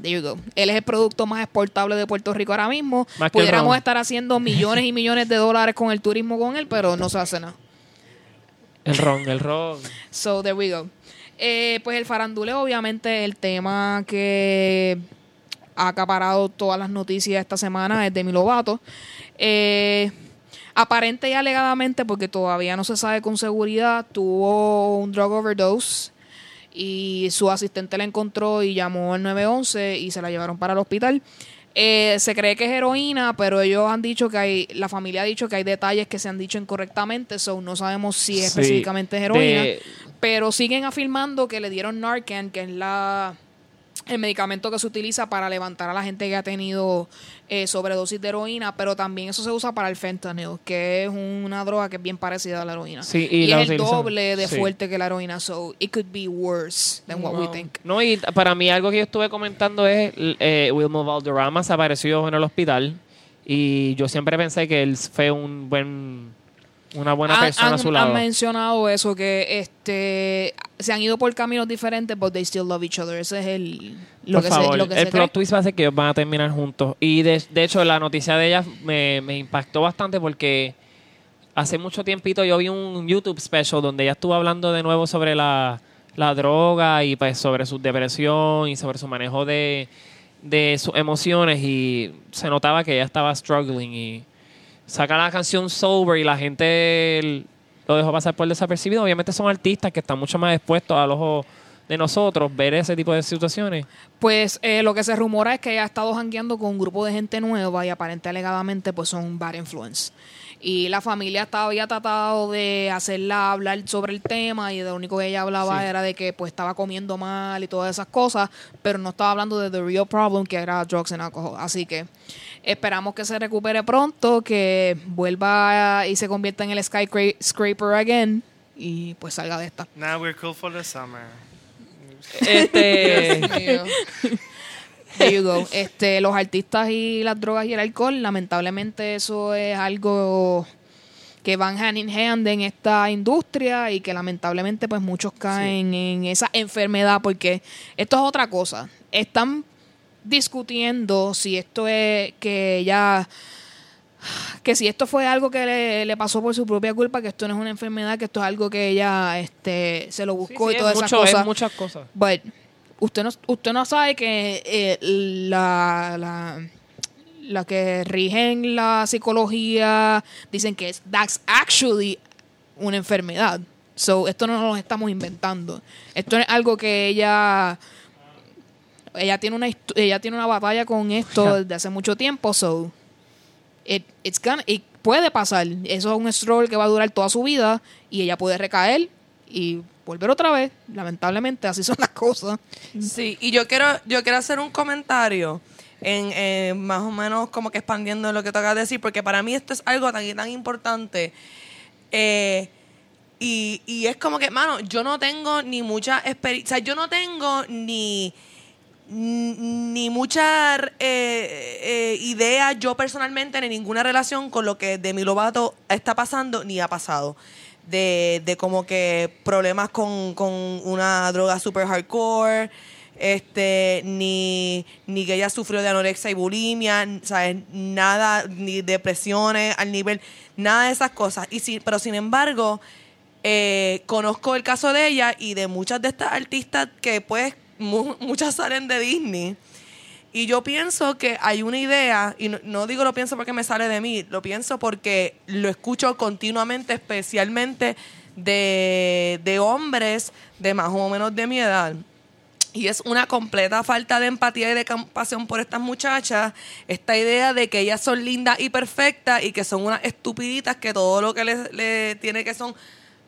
There you go. Él es el producto más exportable de Puerto Rico ahora mismo. Más Pudiéramos estar haciendo millones y millones de dólares con el turismo con él, pero no se hace nada. El ron, el ron. So, there we go. Eh, pues el faranduleo, obviamente, el tema que ha acaparado todas las noticias esta semana es Demi Lovato. Eh, aparente y alegadamente, porque todavía no se sabe con seguridad, tuvo un drug overdose y su asistente la encontró y llamó al 911 y se la llevaron para el hospital. Eh, se cree que es heroína, pero ellos han dicho que hay, la familia ha dicho que hay detalles que se han dicho incorrectamente, so no sabemos si Sí, específicamente es heroína. de- Pero siguen afirmando que le dieron Narcan, que es la el medicamento que se utiliza para levantar a la gente que ha tenido eh, sobredosis de heroína, pero también eso se usa para el fentanyl, que es una droga que es bien parecida a la heroína. Sí, y la es el doble de Sí. fuerte que la heroína, so it could be worse than what we Wow. think. No, y para mí algo que yo estuve comentando es, eh, Wilmo Valderrama se apareció en el hospital y yo siempre pensé que él fue un buen, una buena Han- persona han, a su lado. han mencionado eso, que este se han ido por caminos diferentes, but they still love each other. Ese es el lo Por que favor, se, lo que el se cree. plot twist va a ser que ellos van a terminar juntos. Y de, de hecho, la noticia de ella me, me impactó bastante porque hace mucho tiempito yo vi un YouTube special donde ella estuvo hablando de nuevo sobre la la droga y pues sobre su depresión y sobre su manejo de, de sus emociones y se notaba que ella estaba struggling y saca la canción Sober y la gente lo dejó pasar por desapercibido. Obviamente son artistas que están mucho más expuestos al ojo de nosotros ver ese tipo de situaciones. Pues eh, lo que se rumora es que ella ha estado jangueando con un grupo de gente nueva y aparentemente alegadamente pues son bad influence. Y la familia había tratado de hacerla hablar sobre el tema y lo único que ella hablaba Sí. era de que pues estaba comiendo mal y todas esas cosas, pero no estaba hablando de the real problem que era drugs and alcohol. Así que esperamos que se recupere pronto, que vuelva y se convierta en el skyscraper again y pues salga de esta. Now we're cool for the summer. Este. There you go. Este, los artistas y las drogas y el alcohol, lamentablemente eso es algo que van hand in hand en esta industria y que lamentablemente pues muchos caen en esa enfermedad porque esto es otra cosa. Están discutiendo si esto es que ya que si esto fue algo que le, le pasó por su propia culpa, que esto no es una enfermedad, que esto es algo que ella este se lo buscó Sí, sí, y todas es esas mucho- es cosas. muchas cosas. But usted no, usted no sabe que eh, la, la, la que rigen la psicología dicen que es that's actually una enfermedad. So, esto no nos estamos inventando. Esto es algo que ella ella tiene una ella tiene una batalla con esto desde hace mucho tiempo, so it, it's gonna, it puede pasar. Eso es un stroll que va a durar toda su vida y ella puede recaer y volver otra vez. Lamentablemente, así son las cosas. Sí, y yo quiero, yo quiero hacer un comentario en eh, más o menos como que expandiendo lo que te acabas de decir, porque para mí esto es algo tan, tan importante. Eh, y, y es como que, mano, yo no tengo ni mucha experiencia, o sea, yo no tengo ni ni mucha eh, eh, idea yo personalmente ni ninguna relación con lo que Demi Lovato está pasando ni ha pasado. De, de como que problemas con, con una droga super hardcore, este, ni, ni que ella sufrió de anorexia y bulimia, ¿sabes? Nada, ni depresiones al nivel, nada de esas cosas. Y sí, pero sin embargo, eh, conozco el caso de ella y de muchas de estas artistas que pues mu- muchas salen de Disney. Y yo pienso que hay una idea, y no, digo lo pienso porque me sale de mí, lo pienso porque lo escucho continuamente, especialmente de, de hombres de más o menos de mi edad. Y es una completa falta de empatía y de compasión por estas muchachas. Esta idea de que ellas son lindas y perfectas y que son unas estupiditas que todo lo que les, le tiene que son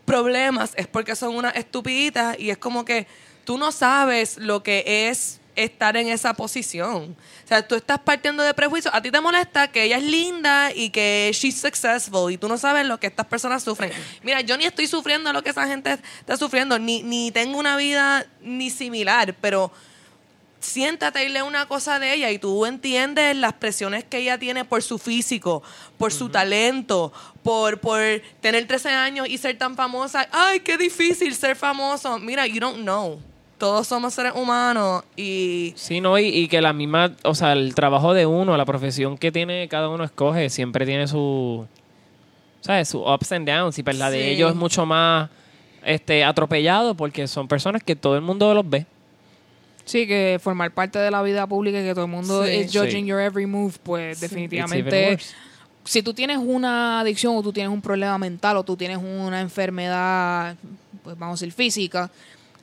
problemas es porque son unas estupiditas y es como que tú no sabes lo que es estar en esa posición. O sea, tú estás partiendo de prejuicios. A ti te molesta que ella es linda y que she's successful y tú no sabes lo que estas personas sufren. Mira, yo ni estoy sufriendo lo que esa gente está sufriendo, ni, ni tengo una vida ni similar, pero siéntate y lee una cosa de ella y tú entiendes las presiones que ella tiene por su físico, por su talento, por, por tener 13 años y ser tan famosa. Ay, qué difícil ser famoso. Mira, you don't know. Todos somos seres humanos y Sí, no, y, y que la misma, o sea, el trabajo de uno, la profesión que tiene, cada uno escoge, siempre tiene su, ¿sabes? Su ups and downs. Y pues la de ellos es mucho más este, atropellado porque son personas que todo el mundo los ve. Sí, que formar parte de la vida pública y que todo el mundo Sí. is judging Sí. your every move, pues definitivamente si tú tienes una adicción o tú tienes un problema mental o tú tienes una enfermedad, pues vamos a decir física,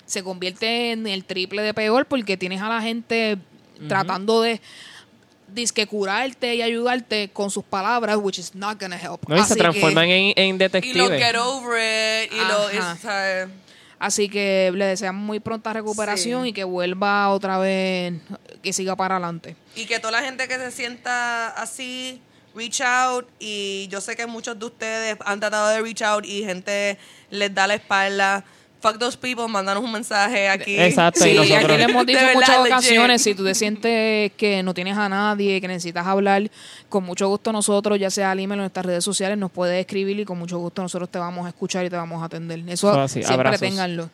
se convierte en el triple de peor porque tienes a la gente tratando de disque curarte y ayudarte con sus palabras, which is not gonna help. ¿no? Y se que- transforman en, en y lo detectives. get over it. Así que le deseamos muy pronta recuperación Sí. y que vuelva otra vez, que siga para adelante. Y que toda la gente que se sienta así, reach out. Y yo sé que muchos de ustedes han tratado de reach out y gente les da la espalda. Fuck those people, mandanos un mensaje aquí. Exacto, y Sí, nosotros- aquí le hemos dicho en verdad, muchas legit. ocasiones, si tú te sientes que no tienes a nadie, que necesitas hablar, con mucho gusto nosotros, ya sea al email o en nuestras redes sociales, nos puedes escribir y con mucho gusto nosotros te vamos a escuchar y te vamos a atender. Eso Eso así, siempre abrazos. ténganlo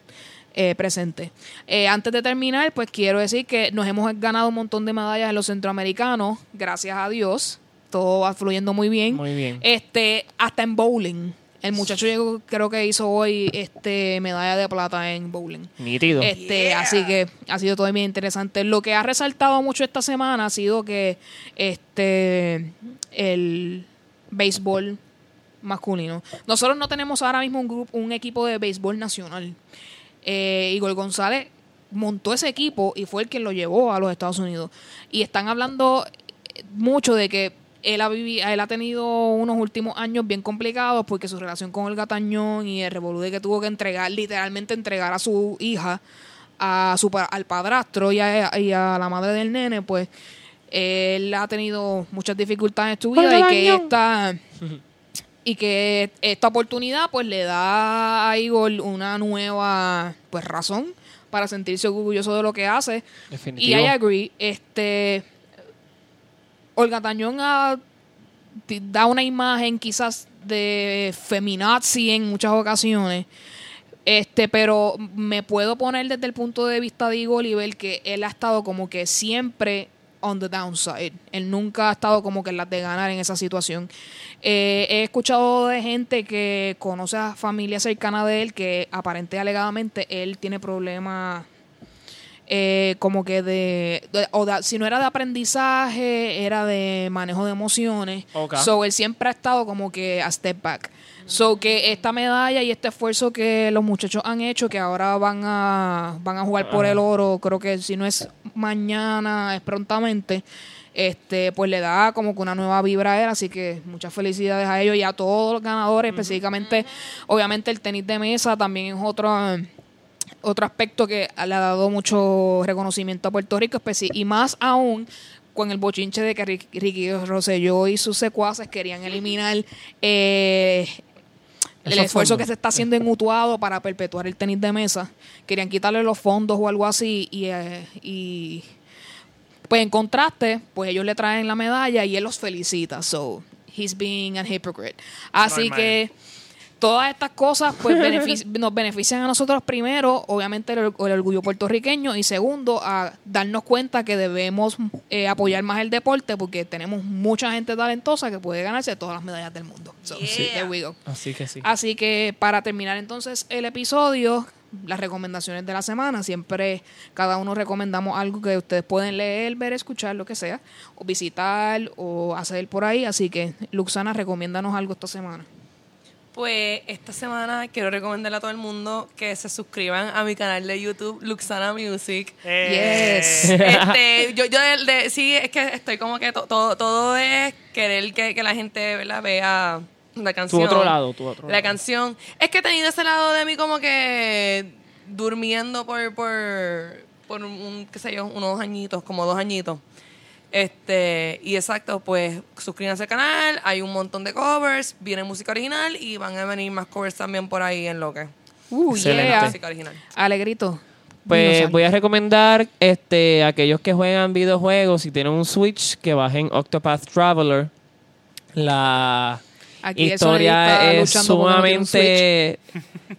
eh, presente. Eh, antes de terminar, pues quiero decir que nos hemos ganado un montón de medallas en los centroamericanos, gracias a Dios. Todo va fluyendo muy bien. Muy bien. Este, hasta en bowling. El muchacho llegó, creo que hizo hoy este medalla de plata en bowling. Nítido. Este, Yeah. así que ha sido todo bien interesante. Lo que ha resaltado mucho esta semana ha sido que este el béisbol masculino. Nosotros no tenemos ahora mismo un grupo, un equipo de béisbol nacional. Eh, Igor González montó ese equipo y fue el que lo llevó a los Estados Unidos. Y están hablando mucho de que él ha, vivi- él ha tenido unos últimos años bien complicados porque su relación con Olga Tañón y el revolú de que tuvo que entregar, literalmente entregar a su hija a su, pa- al padrastro y a, y a la madre del nene, pues él ha tenido muchas dificultades en su vida y que esta y que esta oportunidad pues le da a Igor una nueva pues razón para sentirse orgulloso de lo que hace Definitivo. y I agree este Olga ha- da una imagen quizás de feminazi en muchas ocasiones este pero me puedo poner desde el punto de vista de Igor y ver que él ha estado como que siempre on the downside. Él nunca ha estado como que en las de ganar en esa situación. Eh, he escuchado de gente que conoce a familia cercana de él que aparente y alegadamente él tiene problemas eh, como que de, de- o de- si no era de aprendizaje, era de manejo de emociones. So él siempre ha estado como que a step back. So que esta medalla y este esfuerzo que los muchachos han hecho, que ahora van a van a jugar por el oro, creo que si no es mañana, es prontamente. Este, pues le da como que una nueva vibra a él, así que muchas felicidades a ellos y a todos los ganadores, específicamente, obviamente el tenis de mesa también es otro otro aspecto que le ha dado mucho reconocimiento a Puerto Rico y más aún con el bochinche de que Rick- Ricky Rosselló y sus secuaces querían eliminar eh, el Esos esfuerzo fondos. que se está haciendo en Utuado para perpetuar el tenis de mesa. Querían quitarle los fondos o algo así y, eh, y pues en contraste, pues ellos le traen la medalla y él los felicita. So, he's being an hypocrite. Así que todas estas cosas pues benefic- nos benefician a nosotros primero, obviamente el, el orgullo puertorriqueño y segundo a darnos cuenta que debemos eh, apoyar más el deporte porque tenemos mucha gente talentosa que puede ganarse todas las medallas del mundo. So, Yeah. there we go. Así que sí. Así que para terminar entonces el episodio, las recomendaciones de la semana, siempre cada uno recomendamos algo que ustedes pueden leer, ver, escuchar, lo que sea, o visitar o hacer por ahí. Así que Luxana, recomiéndanos algo esta semana. Pues esta semana quiero recomendarle a todo el mundo que se suscriban a mi canal de YouTube, Luxana Music. Eh, Yes. este, yo, yo de- de- sí, es que estoy como que to- todo, todo es querer que, que la gente ¿verdad? vea la Tu canción. otro lado, tu otro La lado. canción. Es que he tenido ese lado de mí como que durmiendo por, por, por un, qué sé yo, unos añitos, como dos añitos. Este, y exacto, pues suscríbanse al canal, hay un montón de covers, viene música original y van a venir más covers también por ahí en lo que. Uh, Excelente. yeah. Música original. Alegrito. Pues voy a recomendar este, a aquellos que juegan videojuegos, si tienen un Switch, que bajen Octopath Traveler. La Aquí historia es sumamente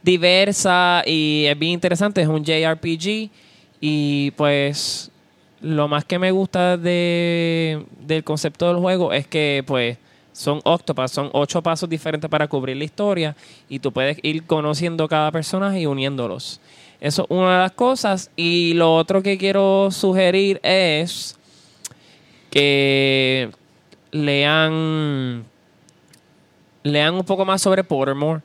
diversa y es bien interesante. Es un JRPG y pues lo más que me gusta de, del concepto del juego es que pues son octopas, son ocho pasos diferentes para cubrir la historia y tú puedes ir conociendo cada personaje y uniéndolos. Eso es una de las cosas. Y lo otro que quiero sugerir es que lean lean un poco más sobre Pottermore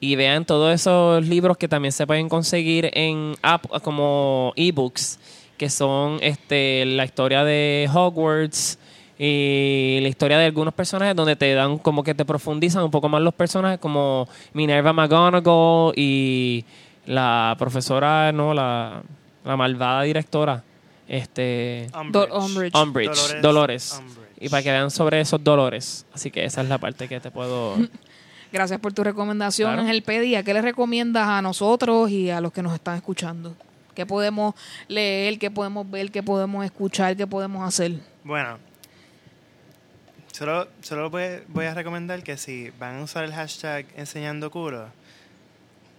y vean todos esos libros que también se pueden conseguir en app como ebooks que son este la historia de Hogwarts y la historia de algunos personajes donde te dan como que te profundizan un poco más los personajes como Minerva McGonagall y la profesora no la, la malvada directora este Do- Umbridge. Umbridge, Dolores, Umbridge. y para que vean sobre esos dolores así que esa es la parte que te puedo Gracias por tu recomendación, Claro. Ángel Pedía. ¿Qué le recomiendas a nosotros y a los que nos están escuchando? ¿Qué podemos leer, qué podemos ver, qué podemos escuchar, qué podemos hacer? Bueno, solo, solo voy, voy a recomendar que si van a usar el hashtag enseñando culo,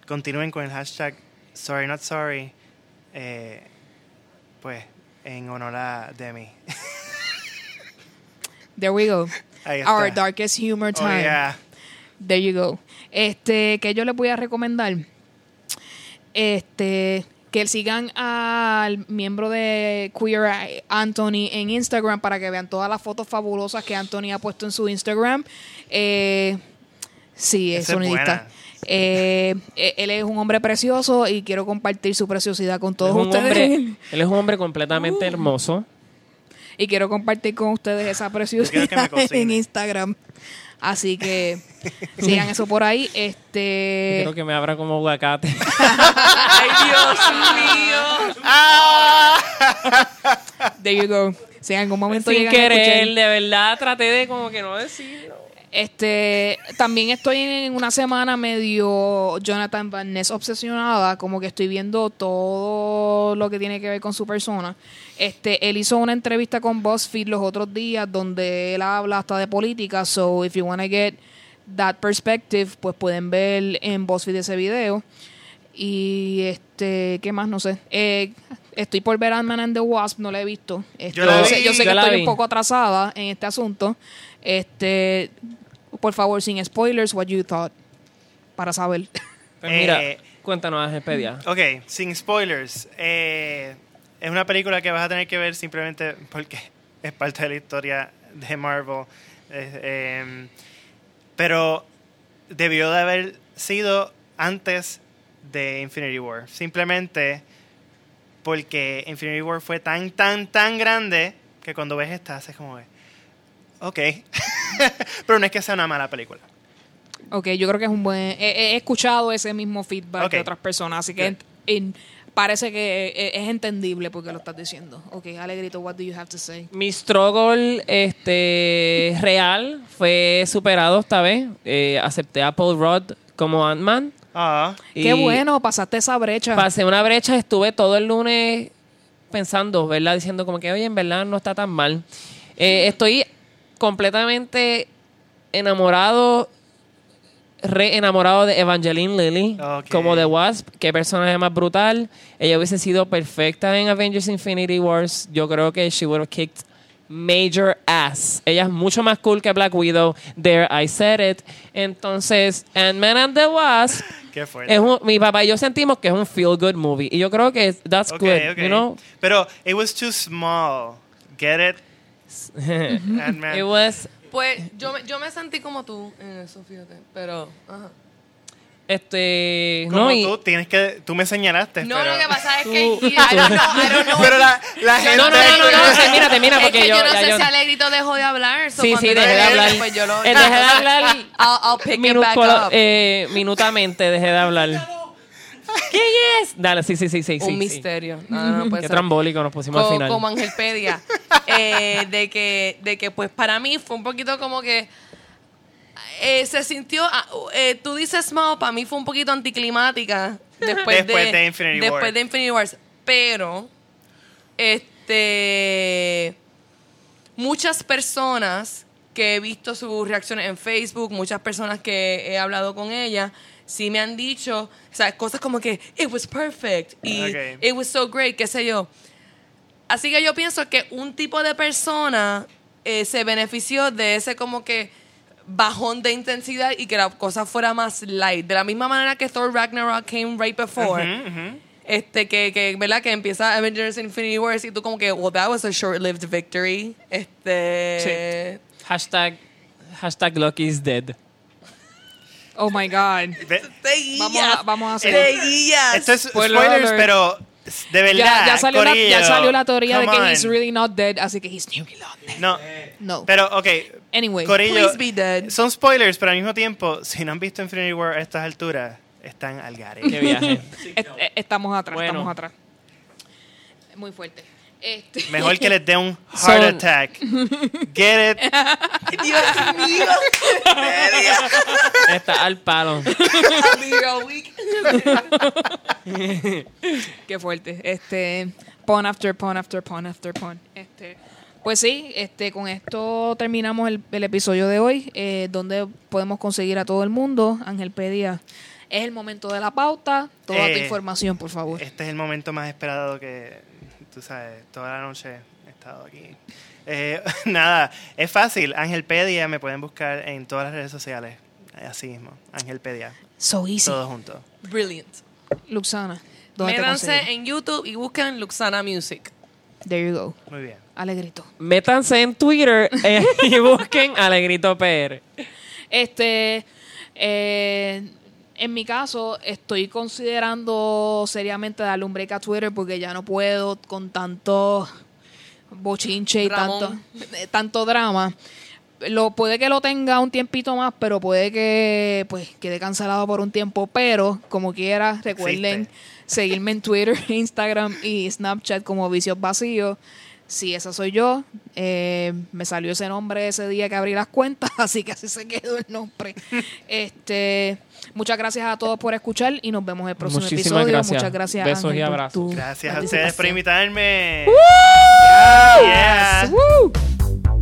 continúen con el hashtag sorry not sorry, eh, pues en honor a Demi. There we go. Our darkest humor Oh, time. yeah. There you go. Este, que yo les voy a recomendar. Este, que sigan al miembro de Queer Eye, Anthony en Instagram para que vean todas las fotos fabulosas que Anthony ha puesto en su Instagram. Eh, sí, es sonidista. Eh, eh, él es un hombre precioso y quiero compartir su preciosidad con todos ustedes. hombre, él es un hombre completamente Uh. hermoso. Y quiero compartir con ustedes esa preciosidad en Instagram. Así que sigan eso por ahí. Este. Quiero que me abra como aguacate. ¡Ay, Dios mío! There you go. Si en algún momento Sin a querer, de verdad traté de como que no decirlo. Este, también estoy en una semana medio Jonathan Van Ness obsesionada, como que estoy viendo todo lo que tiene que ver con su persona. Este, él hizo una entrevista con BuzzFeed los otros días donde él habla hasta de política, so if you want to get that perspective, pues pueden ver en BuzzFeed ese video. Y este, ¿qué más? No sé. Eh, estoy por ver Ant-Man and the Wasp, no la he visto. Yo la sé, vi. yo sé que Yo la estoy vi. un poco atrasada en este asunto. Este, por favor, sin spoilers, what you thought. Para saber. Pues mira, Eh, cuéntanos, Ángel Pedia. Ok, sin spoilers. eh, es una película que vas a tener que ver simplemente porque es parte de la historia de Marvel. Eh, em, pero debió de haber sido antes de Infinity War. Simplemente porque Infinity War fue tan, tan, tan grande que cuando ves esta haces como que, ok. pero no es que sea una mala película. Ok, yo creo que es un buen. He, he escuchado ese mismo feedback de otras personas, así que Good. en- en- parece que es, es entendible porque lo estás diciendo. Ok, Alegrito, what do you have to say? Mi struggle este, real fue superado esta vez. Eh, acepté a Paul Rudd como Ant-Man. Ah, Qué bueno, pasaste esa brecha. Pasé una brecha, estuve todo el lunes pensando, ¿verdad? Diciendo como que, oye, en verdad no está tan mal. Eh, estoy completamente enamorado, re enamorado de Evangeline Lilly como The Wasp. Qué personaje más brutal. Ella hubiese sido perfecta en Avengers Infinity Wars. Yo creo que she would have kicked major ass. Ella es mucho más cool que Black Widow. There, I said it. Entonces, Ant-Man and the Wasp qué fuerte. es un- mi papá y yo sentimos que es un feel good movie y yo creo que that's Ok, good, you know. Pero it was too small. Get it? It was Pues yo me, yo me sentí como tú en eso, fíjate. Pero, ajá. este Como no y tú tienes que tú me señalaste. No, pero, lo que pasa es que. Tú- I don't know, I don't know. Pero la, la gente. no, no, no, no, no, termina, termina, es porque que yo- yo, no ya sé yo- si Alegrito dejó de hablar. so Sí, cuando sí, dejé de hablar. Pues yo lo, Eh, dejé de hablar I'll, I'll pick it back up. eh, minutamente dejé de hablar. ¿Quién es? Dale, sí, sí, sí, sí, sí. Un sí. misterio. No, no, no puede Qué ser. trambólico nos pusimos al final. como Angelpedia. eh, de que, de que pues para mí fue un poquito como que eh, se sintió, ah, eh, tú dices small, para mí fue un poquito anticlimática después, Después de Infinity después War. de Infinity Wars. Pero, este, muchas personas que he visto sus reacciones en Facebook, muchas personas que he hablado con ella, sí me han dicho, o sea, cosas como que it was perfect y it was so great, qué sé yo. Así que yo pienso que un tipo de persona eh, se benefició de ese como que bajón de intensidad y que la cosa fuera más light. De la misma manera que Thor Ragnarok came right before. Este, que, que, ¿verdad? Que empieza Avengers Infinity Wars y tú como que, well, that was a short-lived victory. Este... Hashtag, hashtag Loki is dead. Oh my God. Ve-. Vamos a- vamos a hacer- Seguillas. Esto es Spoiler spoilers, alert. pero de verdad. Ya, ya salió la, ya corillo, salió la teoría de come que on. he's really not dead, así que he's nearly not dead. No, No. pero ok. Anyway. Corillo, Please be dead. son spoilers, pero al mismo tiempo, si no han visto Infinity War a estas alturas, están al garete. Qué viaje. Est- eh, estamos atrás, Bueno. estamos atrás. Muy fuerte. Este, Mejor que les dé un heart Son- attack. Get it? Dios mío. Está al palo. Weak. Qué fuerte. Este, pun after pun after pun after pun. Este, pues sí, este, con esto terminamos el, el episodio de hoy, eh, donde podemos conseguir a todo el mundo. Ángel Pedia, es el momento de la pauta. Toda tu Eh, información, por favor. Este es el momento más esperado que, tú sabes, toda la noche he estado aquí. Eh, nada, es fácil. Ángel Pedia me pueden buscar en todas las redes sociales. Así mismo, Ángel Pedia. So easy. Todos juntos. Brilliant. Luxana. ¿Dónde te Métanse en YouTube y busquen Luxana Music. There you go. Muy bien. Alegrito. Métanse en Twitter eh, y busquen Alegrito PR. Este, eh, en mi caso, estoy considerando seriamente darle un break a Twitter porque ya no puedo con tanto bochinche y tanto, eh, tanto drama. Lo, puede que lo tenga un tiempito más, pero puede que pues quede cancelado por un tiempo. Pero, como quiera, recuerden Existe. seguirme en Twitter, Instagram y Snapchat como Vicios Vacíos. Si esa soy yo, eh, me salió ese nombre ese día que abrí las cuentas, así que así se quedó el nombre. este, muchas gracias a todos por escuchar y nos vemos en el próximo Muchísimas episodio. gracias. Muchas gracias. Besos Ángel, y abrazos. Gracias a ustedes por invitarme. Yes. Yeah. Woo.